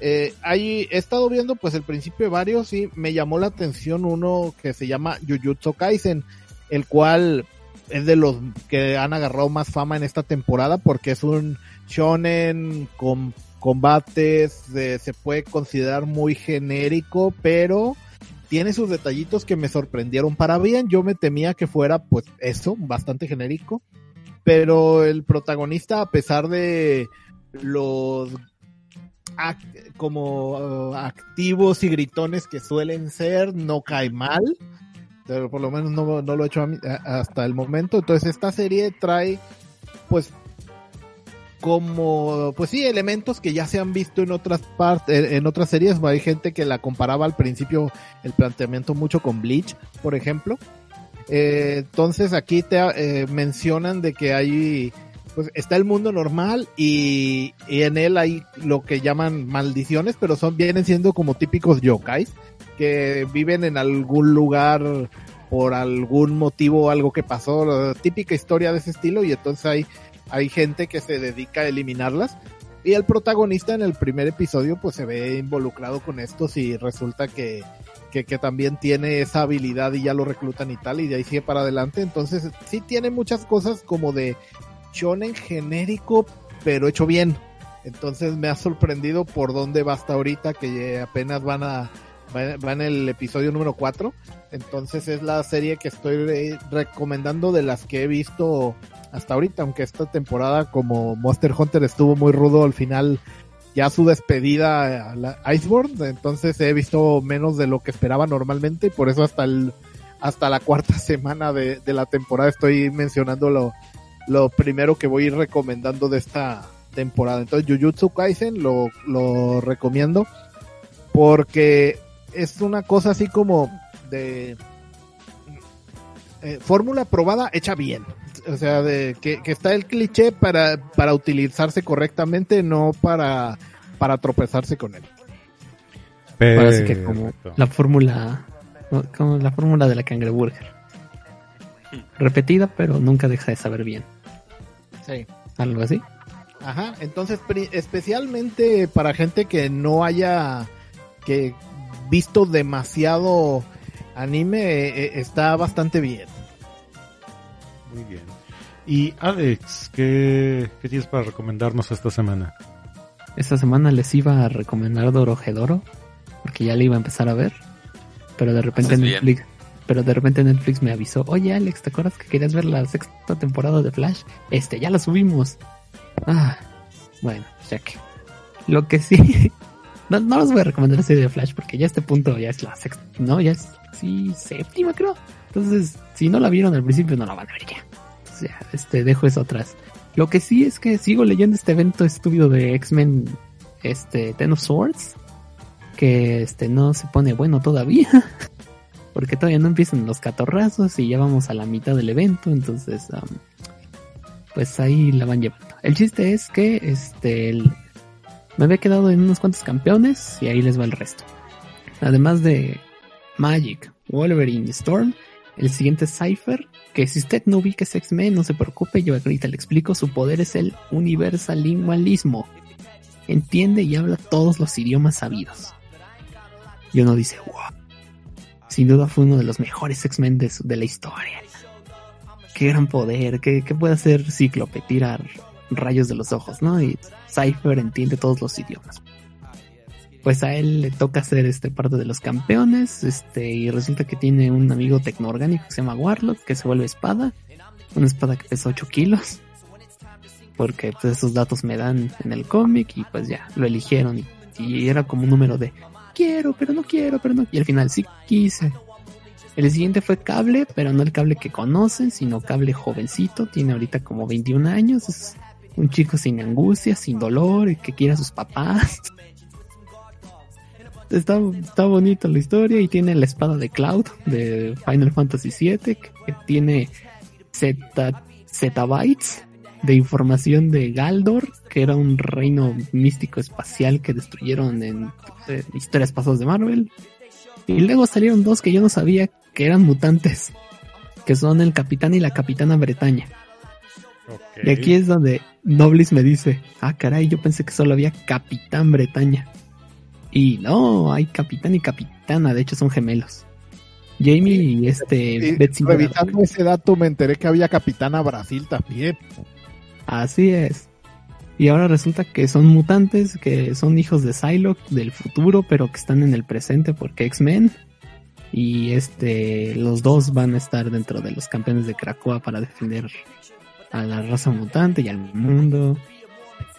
Eh, ahí he estado viendo pues el principio de varios y me llamó la atención uno que se llama Jujutsu Kaisen, el cual es de los que han agarrado más fama en esta temporada porque es un shonen con combates, de- se puede considerar muy genérico, pero tiene sus detallitos que me sorprendieron para bien. Yo me temía que fuera pues eso, bastante genérico, pero el protagonista a pesar de los como uh, activos y gritones que suelen ser, no cae mal. Pero por lo menos no, no lo he hecho hasta el momento. Entonces esta serie trae, pues, como, pues sí, elementos que ya se han visto en otras partes, en otras series. Hay gente que la comparaba al principio el planteamiento mucho con Bleach, por ejemplo. Eh, entonces aquí te eh, mencionan de que hay pues está el mundo normal y, y en él hay lo que llaman maldiciones, pero son vienen siendo como típicos yokais que viven en algún lugar por algún motivo, algo que pasó, típica historia de ese estilo y entonces hay hay gente que se dedica a eliminarlas. Y el protagonista en el primer episodio pues se ve involucrado con estos y resulta que que, que también tiene esa habilidad y ya lo reclutan y tal y de ahí sigue para adelante. Entonces sí tiene muchas cosas como de shonen genérico, pero hecho bien. Entonces me ha sorprendido por dónde va hasta ahorita, que apenas van a, va, en el episodio número 4. Entonces es la serie que estoy re- recomendando de las que he visto hasta ahorita, aunque esta temporada como Monster Hunter estuvo muy rudo al final, ya su despedida a la Iceborne, entonces he visto menos de lo que esperaba normalmente y por eso hasta el hasta la cuarta semana de, la temporada estoy mencionando lo, primero que voy a ir recomendando de esta temporada. Entonces, Jujutsu Kaisen lo, lo recomiendo porque es una cosa así como de eh, fórmula probada hecha bien. O sea, de que, que está el cliché para, para utilizarse correctamente, no para, para tropezarse con él. Sí que como la fórmula, como la fórmula de la cangreburger. Repetida, pero nunca deja de saber bien. Sí. Algo así. Ajá, entonces especialmente para gente que no haya que visto demasiado anime eh, eh, está bastante bien. Muy bien. Y Alex, ¿qué, qué tienes para recomendarnos esta semana? Esta semana les iba a recomendar Dorohedoro, porque ya le iba a empezar a ver. Pero de repente. Netflix, pero de repente Netflix me avisó, oye Alex, ¿te acuerdas que querías ver la sexta temporada de Flash? Este, ya la subimos. Ah, bueno, ya que. Lo que sí, no, no les voy a recomendar la serie de Flash porque ya este punto ya es la sexta, no, ya es, sí, séptima creo. Entonces, si no la vieron al principio, no la van a ver ya. Entonces, ya, este, dejo eso atrás. Lo que sí es que sigo leyendo este evento estúpido de X-Men, este, Ten of Swords, que este no se pone bueno todavía, porque todavía no empiezan los catorrazos y ya vamos a la mitad del evento, entonces, am, pues ahí la van llevando. El chiste es que, este, me había quedado en unos cuantos campeones y ahí les va el resto. Además de Magic, Wolverine y Storm, el siguiente es Cypher, que si usted no ubica ese X-Men, no se preocupe, yo ahorita le explico, su poder es el universalingualismo. Entiende y habla todos los idiomas sabidos. Y uno dice, wow, sin duda fue uno de los mejores X-Men de, de la historia. Qué gran poder, qué, qué puede hacer Cíclope, tirar rayos de los ojos, ¿no? Y Cypher entiende todos los idiomas. Pues a él le toca ser este parte de los campeones, este, y resulta que tiene un amigo tecnoorgánico que se llama Warlock, que se vuelve espada, una espada que pesa 8 kilos. porque pues, esos datos me dan en el cómic y pues ya, lo eligieron y era como un número de quiero, pero no quiero, pero no. Y al final sí quise. El siguiente fue cable, pero no el cable que conocen, sino cable jovencito. Tiene ahorita como 21 años. Es un chico sin angustia, sin dolor que quiere a sus papás. Está, está bonita la historia y tiene la espada de Cloud de Final Fantasy VII que tiene zettabytes de información de Galdor, que era un reino místico espacial que destruyeron en eh, historias pasadas de Marvel. Y luego salieron dos que yo no sabía que eran mutantes, que son el capitán y la capitana Bretaña. Y aquí es donde Noblis me dice, ah caray, yo pensé que solo había capitán Bretaña. Y no, hay capitán y capitana, de hecho son gemelos. Jamie y este Y Betsy revisando ese dato me enteré que había Capitana Brasil también. Así es. Y ahora resulta que son mutantes, que son hijos de Psylocke del futuro, pero que están en el presente porque X-Men. Y este, los dos van a estar dentro de los campeones de Krakoa para defender a la raza mutante y al mundo.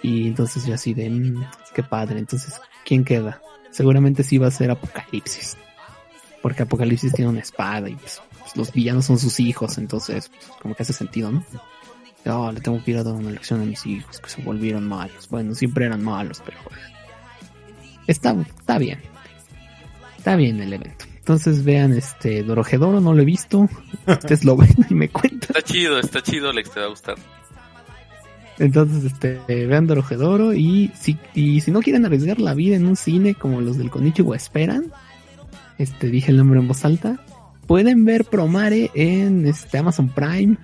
Y entonces yo así de, "Mm, qué padre. Entonces, ¿quién queda? Seguramente sí va a ser Apocalipsis. Porque Apocalipsis tiene una espada y pues, los villanos son sus hijos, entonces pues, como que hace sentido, ¿no? No, le tengo que ir a dar una lección a mis hijos que se volvieron malos. Bueno, siempre eran malos, pero está, está bien. Está bien el evento. Entonces vean este Dorojedoro, no lo he visto. Ustedes lo ven y me cuentan. Está chido, está chido, Alex, te va a gustar. Entonces, este, vean Dorojedoro y si, y si no quieren arriesgar la vida en un cine como los del Konichiwa esperan, este, dije el nombre en voz alta, pueden ver Promare en este Amazon Prime.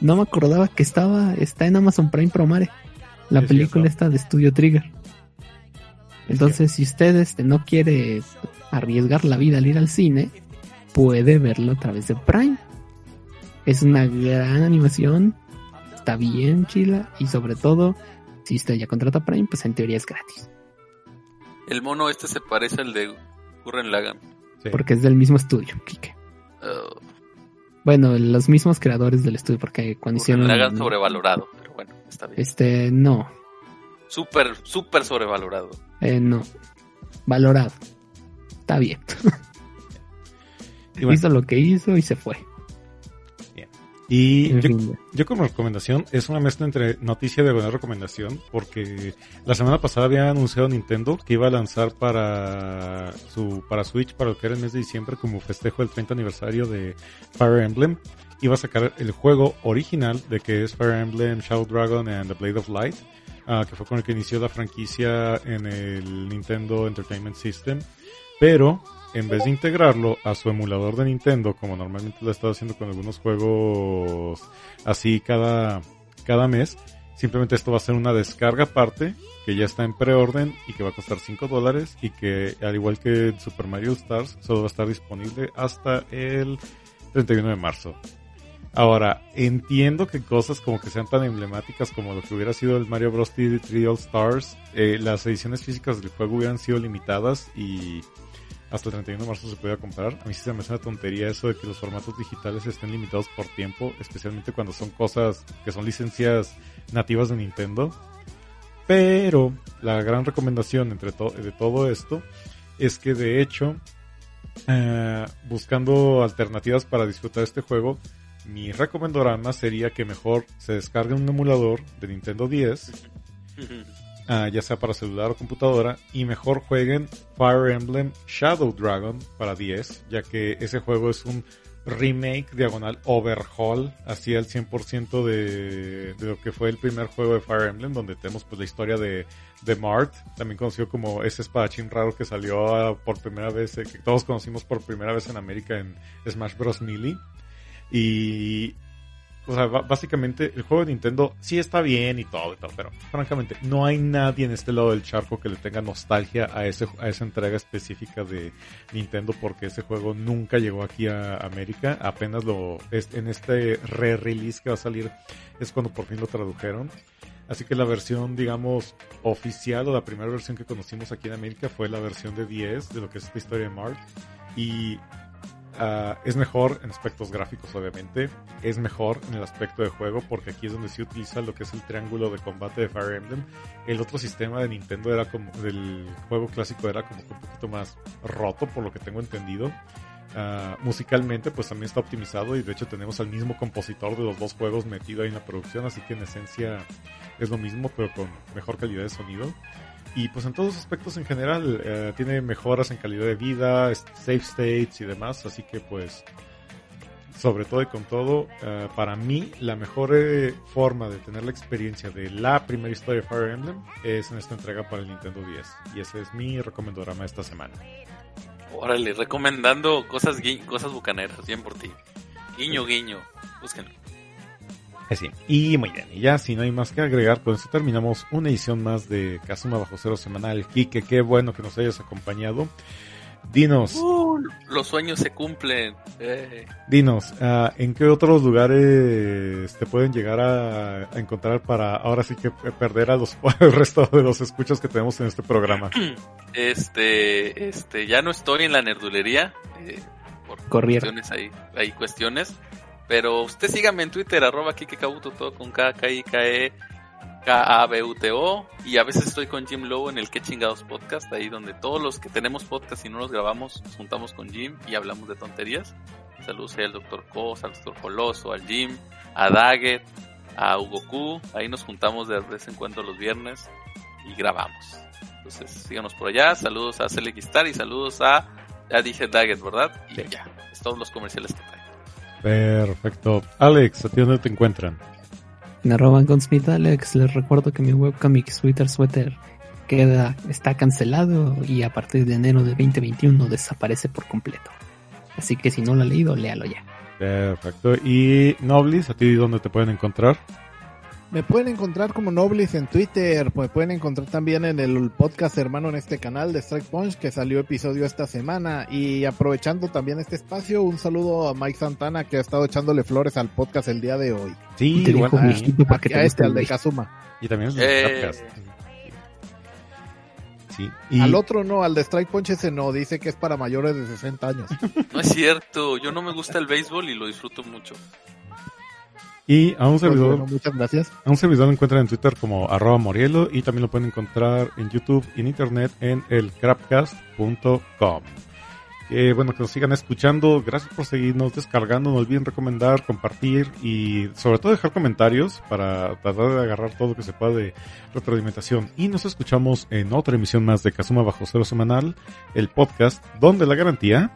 No me acordaba que estaba, está en Amazon Prime Promare, la Es película cierto. esta de Studio Trigger. Entonces, si usted este, no quiere arriesgar la vida al ir al cine, puede verlo a través de Prime. Es una gran animación, está bien chila y sobre todo, si usted ya contrata Prime, pues en teoría es gratis, El mono este se parece al de Gurren Lagann. Sí. porque es del mismo estudio, Kike. Uh, Bueno, los mismos creadores del estudio, porque cuando Gurren hicieron... Lagann sobrevalorado, pero bueno, está bien. Este, no, Súper, súper sobrevalorado. eh, no, valorado. Está bien. Y bueno, Hizo lo que hizo y se fue. Y yo, como recomendación es una mezcla entre noticia de buena recomendación porque la semana pasada había anunciado Nintendo que iba a lanzar para su para Switch para lo que era el mes de diciembre como festejo del 30 aniversario de Fire Emblem. Iba a sacar el juego original de que es Fire Emblem Shadow Dragon and the Blade of Light ah, que fue con el que inició la franquicia en el Nintendo Entertainment System. Pero en vez de integrarlo a su emulador de Nintendo, como normalmente lo he estado haciendo con algunos juegos así cada, cada mes, simplemente esto va a ser una descarga aparte que ya está en preorden y que va a costar 5 dólares y que al igual que Super Mario Stars solo va a estar disponible hasta el 31 de marzo. Ahora, entiendo que cosas como que sean tan emblemáticas como lo que hubiera sido el Mario Bros. 3D All Stars, eh, las ediciones físicas del juego hubieran sido limitadas y hasta el 31 de marzo se pueda comprar. A mí sí se me hace una tontería eso de que los formatos digitales estén limitados por tiempo, especialmente cuando son cosas que son licencias nativas de Nintendo. Pero la gran recomendación entre to- de todo esto es que de hecho, eh, buscando alternativas para disfrutar este juego, mi recomendorama sería que mejor se descargue un emulador de Nintendo 10 ah, ya sea para celular o computadora, y mejor jueguen Fire Emblem Shadow Dragon para 10, ya que ese juego es un remake diagonal overhaul, así al 100% de, de lo que fue el primer juego de Fire Emblem, donde tenemos pues la historia de, de Mart, también conocido como ese espadachín raro que salió ah, por primera vez, eh, que todos conocimos por primera vez en América en Smash Bros. Melee. Y o sea, básicamente el juego de Nintendo sí está bien y todo, y todo, pero francamente no hay nadie en este lado del charco que le tenga nostalgia a, ese, a esa entrega específica de Nintendo porque ese juego nunca llegó aquí a América, apenas lo en este re-release que va a salir es cuando por fin lo tradujeron. Así que la versión, digamos, oficial o la primera versión que conocimos aquí en América fue la versión de 10 de lo que es esta historia de Mark. Y ah, es mejor en aspectos gráficos, obviamente. Es mejor en el aspecto de juego, porque aquí es donde se utiliza lo que es el triángulo de combate de Fire Emblem. El otro sistema de Nintendo era como, del juego clásico era como que un poquito más roto, por lo que tengo entendido. Ah, musicalmente, pues también está optimizado y de hecho tenemos al mismo compositor de los dos juegos metido ahí en la producción, así que en esencia es lo mismo, pero con mejor calidad de sonido. Y pues en todos aspectos en general, eh, tiene mejoras en calidad de vida, safe states y demás, así que pues sobre todo y con todo, eh, para mí la mejor eh, forma de tener la experiencia de la primera historia de Fire Emblem es en esta entrega para el Nintendo 10. Y ese es mi recomendorama esta semana. Órale, recomendando cosas, cosas bucaneras, bien por ti. Guiño, guiño, búsquenlo. Así. Y muy bien, y ya si no hay más que agregar, con esto terminamos una edición más de Kazuma Bajo Cero Semanal. Kike, qué bueno que nos hayas acompañado. Dinos, Uh, los sueños se cumplen. Eh, dinos, ah, ¿en qué otros lugares te pueden llegar a, a encontrar para ahora sí que perder a los al resto de los escuchas que tenemos en este programa? Este, este, ya no estoy en la nerdulería. eh, por cuestiones ahí, hay cuestiones. Pero usted sígame en Twitter, arroba Kike Kabuto, todo con K, K, I, K, E, K, A, B, U, T, O. Y a veces estoy con Jim Lowe en el Que Chingados Podcast, ahí donde todos los que tenemos podcast y no los grabamos, nos juntamos con Jim y hablamos de tonterías. Saludos ahí al Dr. Cos, al Dr. Coloso, al Jim, a Daggett, a Hugo Q. Ahí nos juntamos de vez en cuando los viernes y grabamos. Entonces síganos por allá. Saludos a Select Star y saludos a. Ya dije Daggett, ¿verdad? Y Sí. ya. Es todos los comerciales que traigo. Perfecto. Alex, ¿a ti dónde te encuentran? Me arroban con Smith Alex. Les recuerdo que mi webcomic Sweater Sweater queda, está cancelado y a partir de enero de 2021 desaparece por completo. Así que si no lo ha leído, léalo ya. Perfecto. Y Noblis, ¿a ti dónde te pueden encontrar? Me pueden encontrar como Noblis en Twitter, me pueden encontrar también en el podcast hermano en este canal de Strike Punch que salió episodio esta semana y aprovechando también este espacio, un saludo a Mike Santana que ha estado echándole flores al podcast el día de hoy. Sí, Y te dijo bueno, viejito para que a te este, al de. Kazuma. y también es Eh. un podcast. Sí. Y, Al otro no, al de Strike Punch ese no, dice que es para mayores de 60 años. No es cierto, yo no me gusta el béisbol y lo disfruto mucho. Y a un servidor, bueno, muchas gracias. a un servidor lo encuentran en Twitter como arroba morielo y también lo pueden encontrar en YouTube y en internet en el crapcast.com. Que bueno, que nos sigan escuchando. Gracias por seguirnos descargando. No olviden recomendar, compartir y sobre todo dejar comentarios para tratar de agarrar todo lo que se pueda de retroalimentación. Y nos escuchamos en otra emisión más de Kazuma Bajo Cero Semanal, el podcast donde la garantía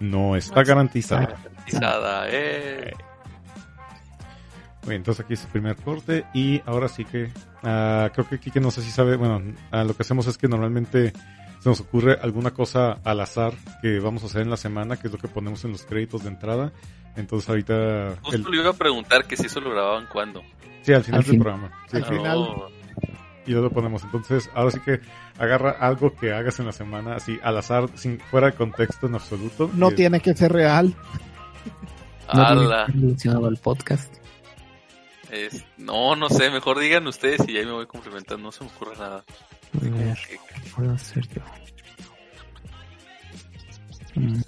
no está garantizada. Pisada, eh. Bien, entonces aquí es el primer corte y ahora sí que ah, creo que Kike no sé si sabe, bueno, ah, lo que hacemos es que normalmente se nos ocurre alguna cosa al azar que vamos a hacer en la semana, que es lo que ponemos en los créditos de entrada. Entonces ahorita, Justo el- le iba a preguntar que si eso lo grababan cuando. sí, al final Al del fin. programa. Sí, Al final. No, y lo ponemos. Entonces, ahora sí que agarra algo que hagas en la semana, así al azar, sin fuera de contexto en absoluto. No Y- tiene que ser real. No tiene ala, que estar relacionado al podcast. Es- no, no sé, mejor digan ustedes y ahí me voy complementando, no se me ocurre nada. A ver, ¿qué puedo hacer yo? Mm.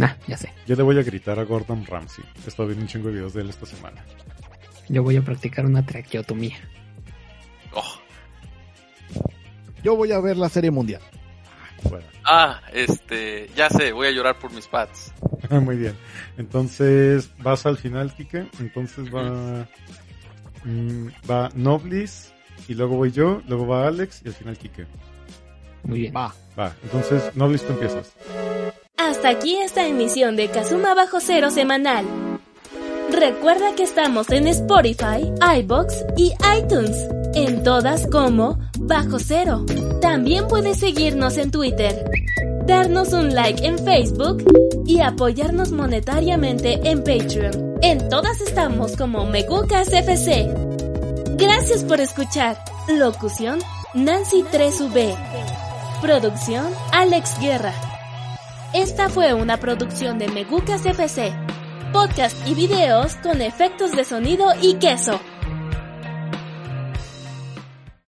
Ah, ya sé. Yo le voy a gritar a Gordon Ramsay. He estado viendo un chingo de videos de él esta semana. Yo voy a practicar una traqueotomía. oh. Yo voy a ver la serie mundial. Bueno. Ah, este, ya sé, voy a llorar por mis pads. Muy bien. Entonces, vas al final, Kike. Entonces va. mm, va Noblis. Y luego voy yo. Luego va Alex. Y al final Kike. Muy bien. Va. Va. Entonces, Noblis, tú empiezas. Hasta aquí esta emisión de Kazuma Bajo Cero semanal. Recuerda que estamos en Spotify, iBox y iTunes. En todas como Bajo Cero. También puedes seguirnos en Twitter, darnos un like en Facebook y apoyarnos monetariamente en Patreon. En todas estamos como Megucas FC. Gracias por escuchar. Locución Nancy 3V. Producción Alex Guerra. Esta fue una producción de Megucas FC. Podcast y videos con efectos de sonido y queso.